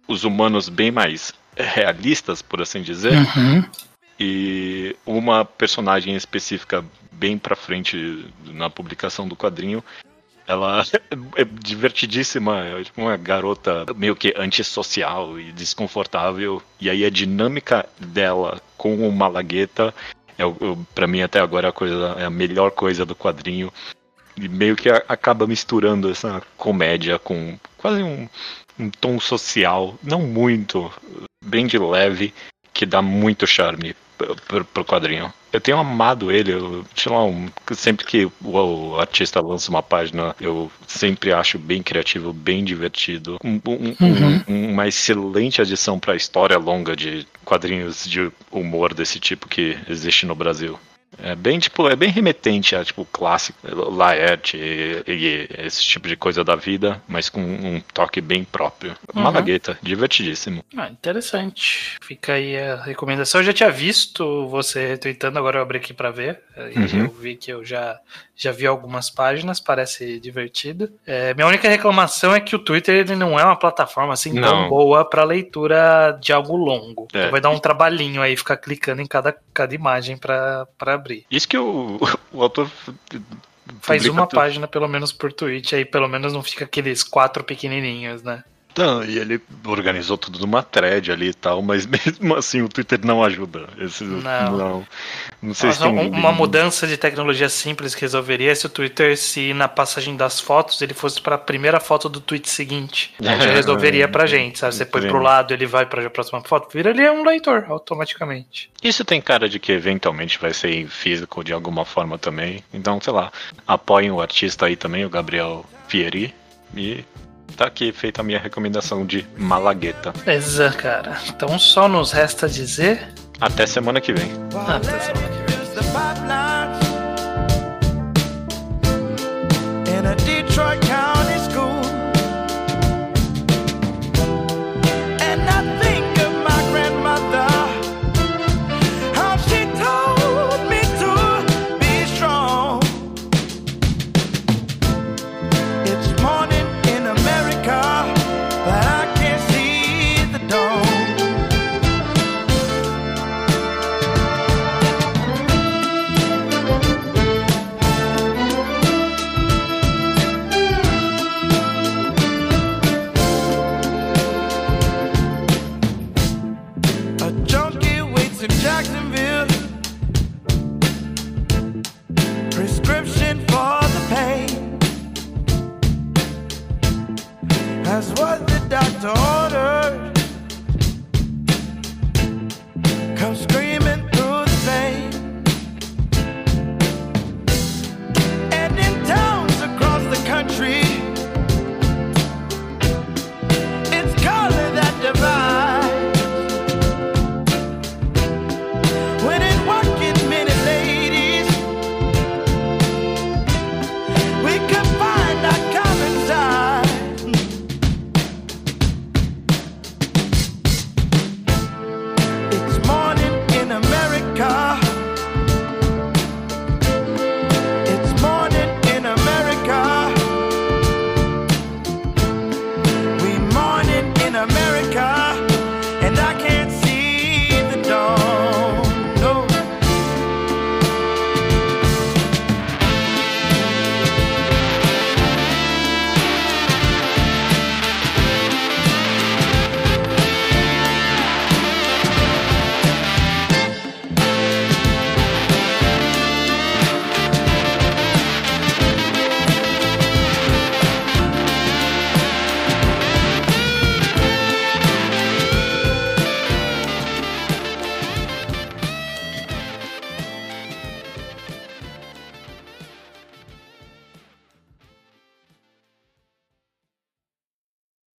os humanos bem mais realistas, por assim dizer. Uhum. E uma personagem específica bem pra frente na publicação do quadrinho. Ela é divertidíssima, é tipo uma garota meio que antissocial e desconfortável. E aí a dinâmica dela com o Malagueta é, pra mim até agora é a, coisa, é a melhor coisa do quadrinho. E meio que a- acaba misturando essa comédia com quase um, um tom social, não muito, bem de leve, que dá muito charme pro- quadrinho. Eu tenho amado ele, eu, sei lá, um- sempre que o, o artista lança uma página, eu sempre acho bem criativo, bem divertido. Um- um- Uhum. um- uma excelente adição pra história longa de quadrinhos de humor desse tipo que existe no Brasil. É bem, tipo, é bem remetente a, tipo, clássico, Laerte e, e esse tipo de coisa da vida, mas com um toque bem próprio. Uhum. Malagueta, divertidíssimo. Ah, interessante. Fica aí a recomendação. Eu já tinha visto você retweetando, agora eu abri aqui pra ver. Uhum. eu vi que eu já, já vi algumas páginas, parece divertido. É, minha única reclamação é que o Twitter ele não é uma plataforma assim tão Não. boa pra leitura de algo longo. É. Então vai dar um trabalhinho aí ficar clicando em cada, cada imagem pra abrir. Isso que o, o autor Faz uma tudo. página pelo menos por tweet, aí pelo menos não fica aqueles quatro pequenininhos, né? Não, e ele organizou tudo numa thread ali e tal, mas mesmo assim o Twitter não ajuda. Esse, Não. não. Não sei se Nossa, tem um- uma mudança de tecnologia simples que resolveria se o Twitter, se na passagem das fotos, ele fosse para a primeira foto do tweet seguinte. Já resolveria pra gente, sabe? Você põe pro Sim. lado, ele vai pra próxima foto, vira ele é um leitor automaticamente. Isso tem cara de que eventualmente vai ser em físico de alguma forma também. Então, sei lá, apoiem o artista aí também, o Gabriel Fieri. E tá aqui feita a minha recomendação de Malagueta. Beleza, cara. Então só nos resta dizer. Até semana que vem. Até semana que vem. the pipelines in a Detroit County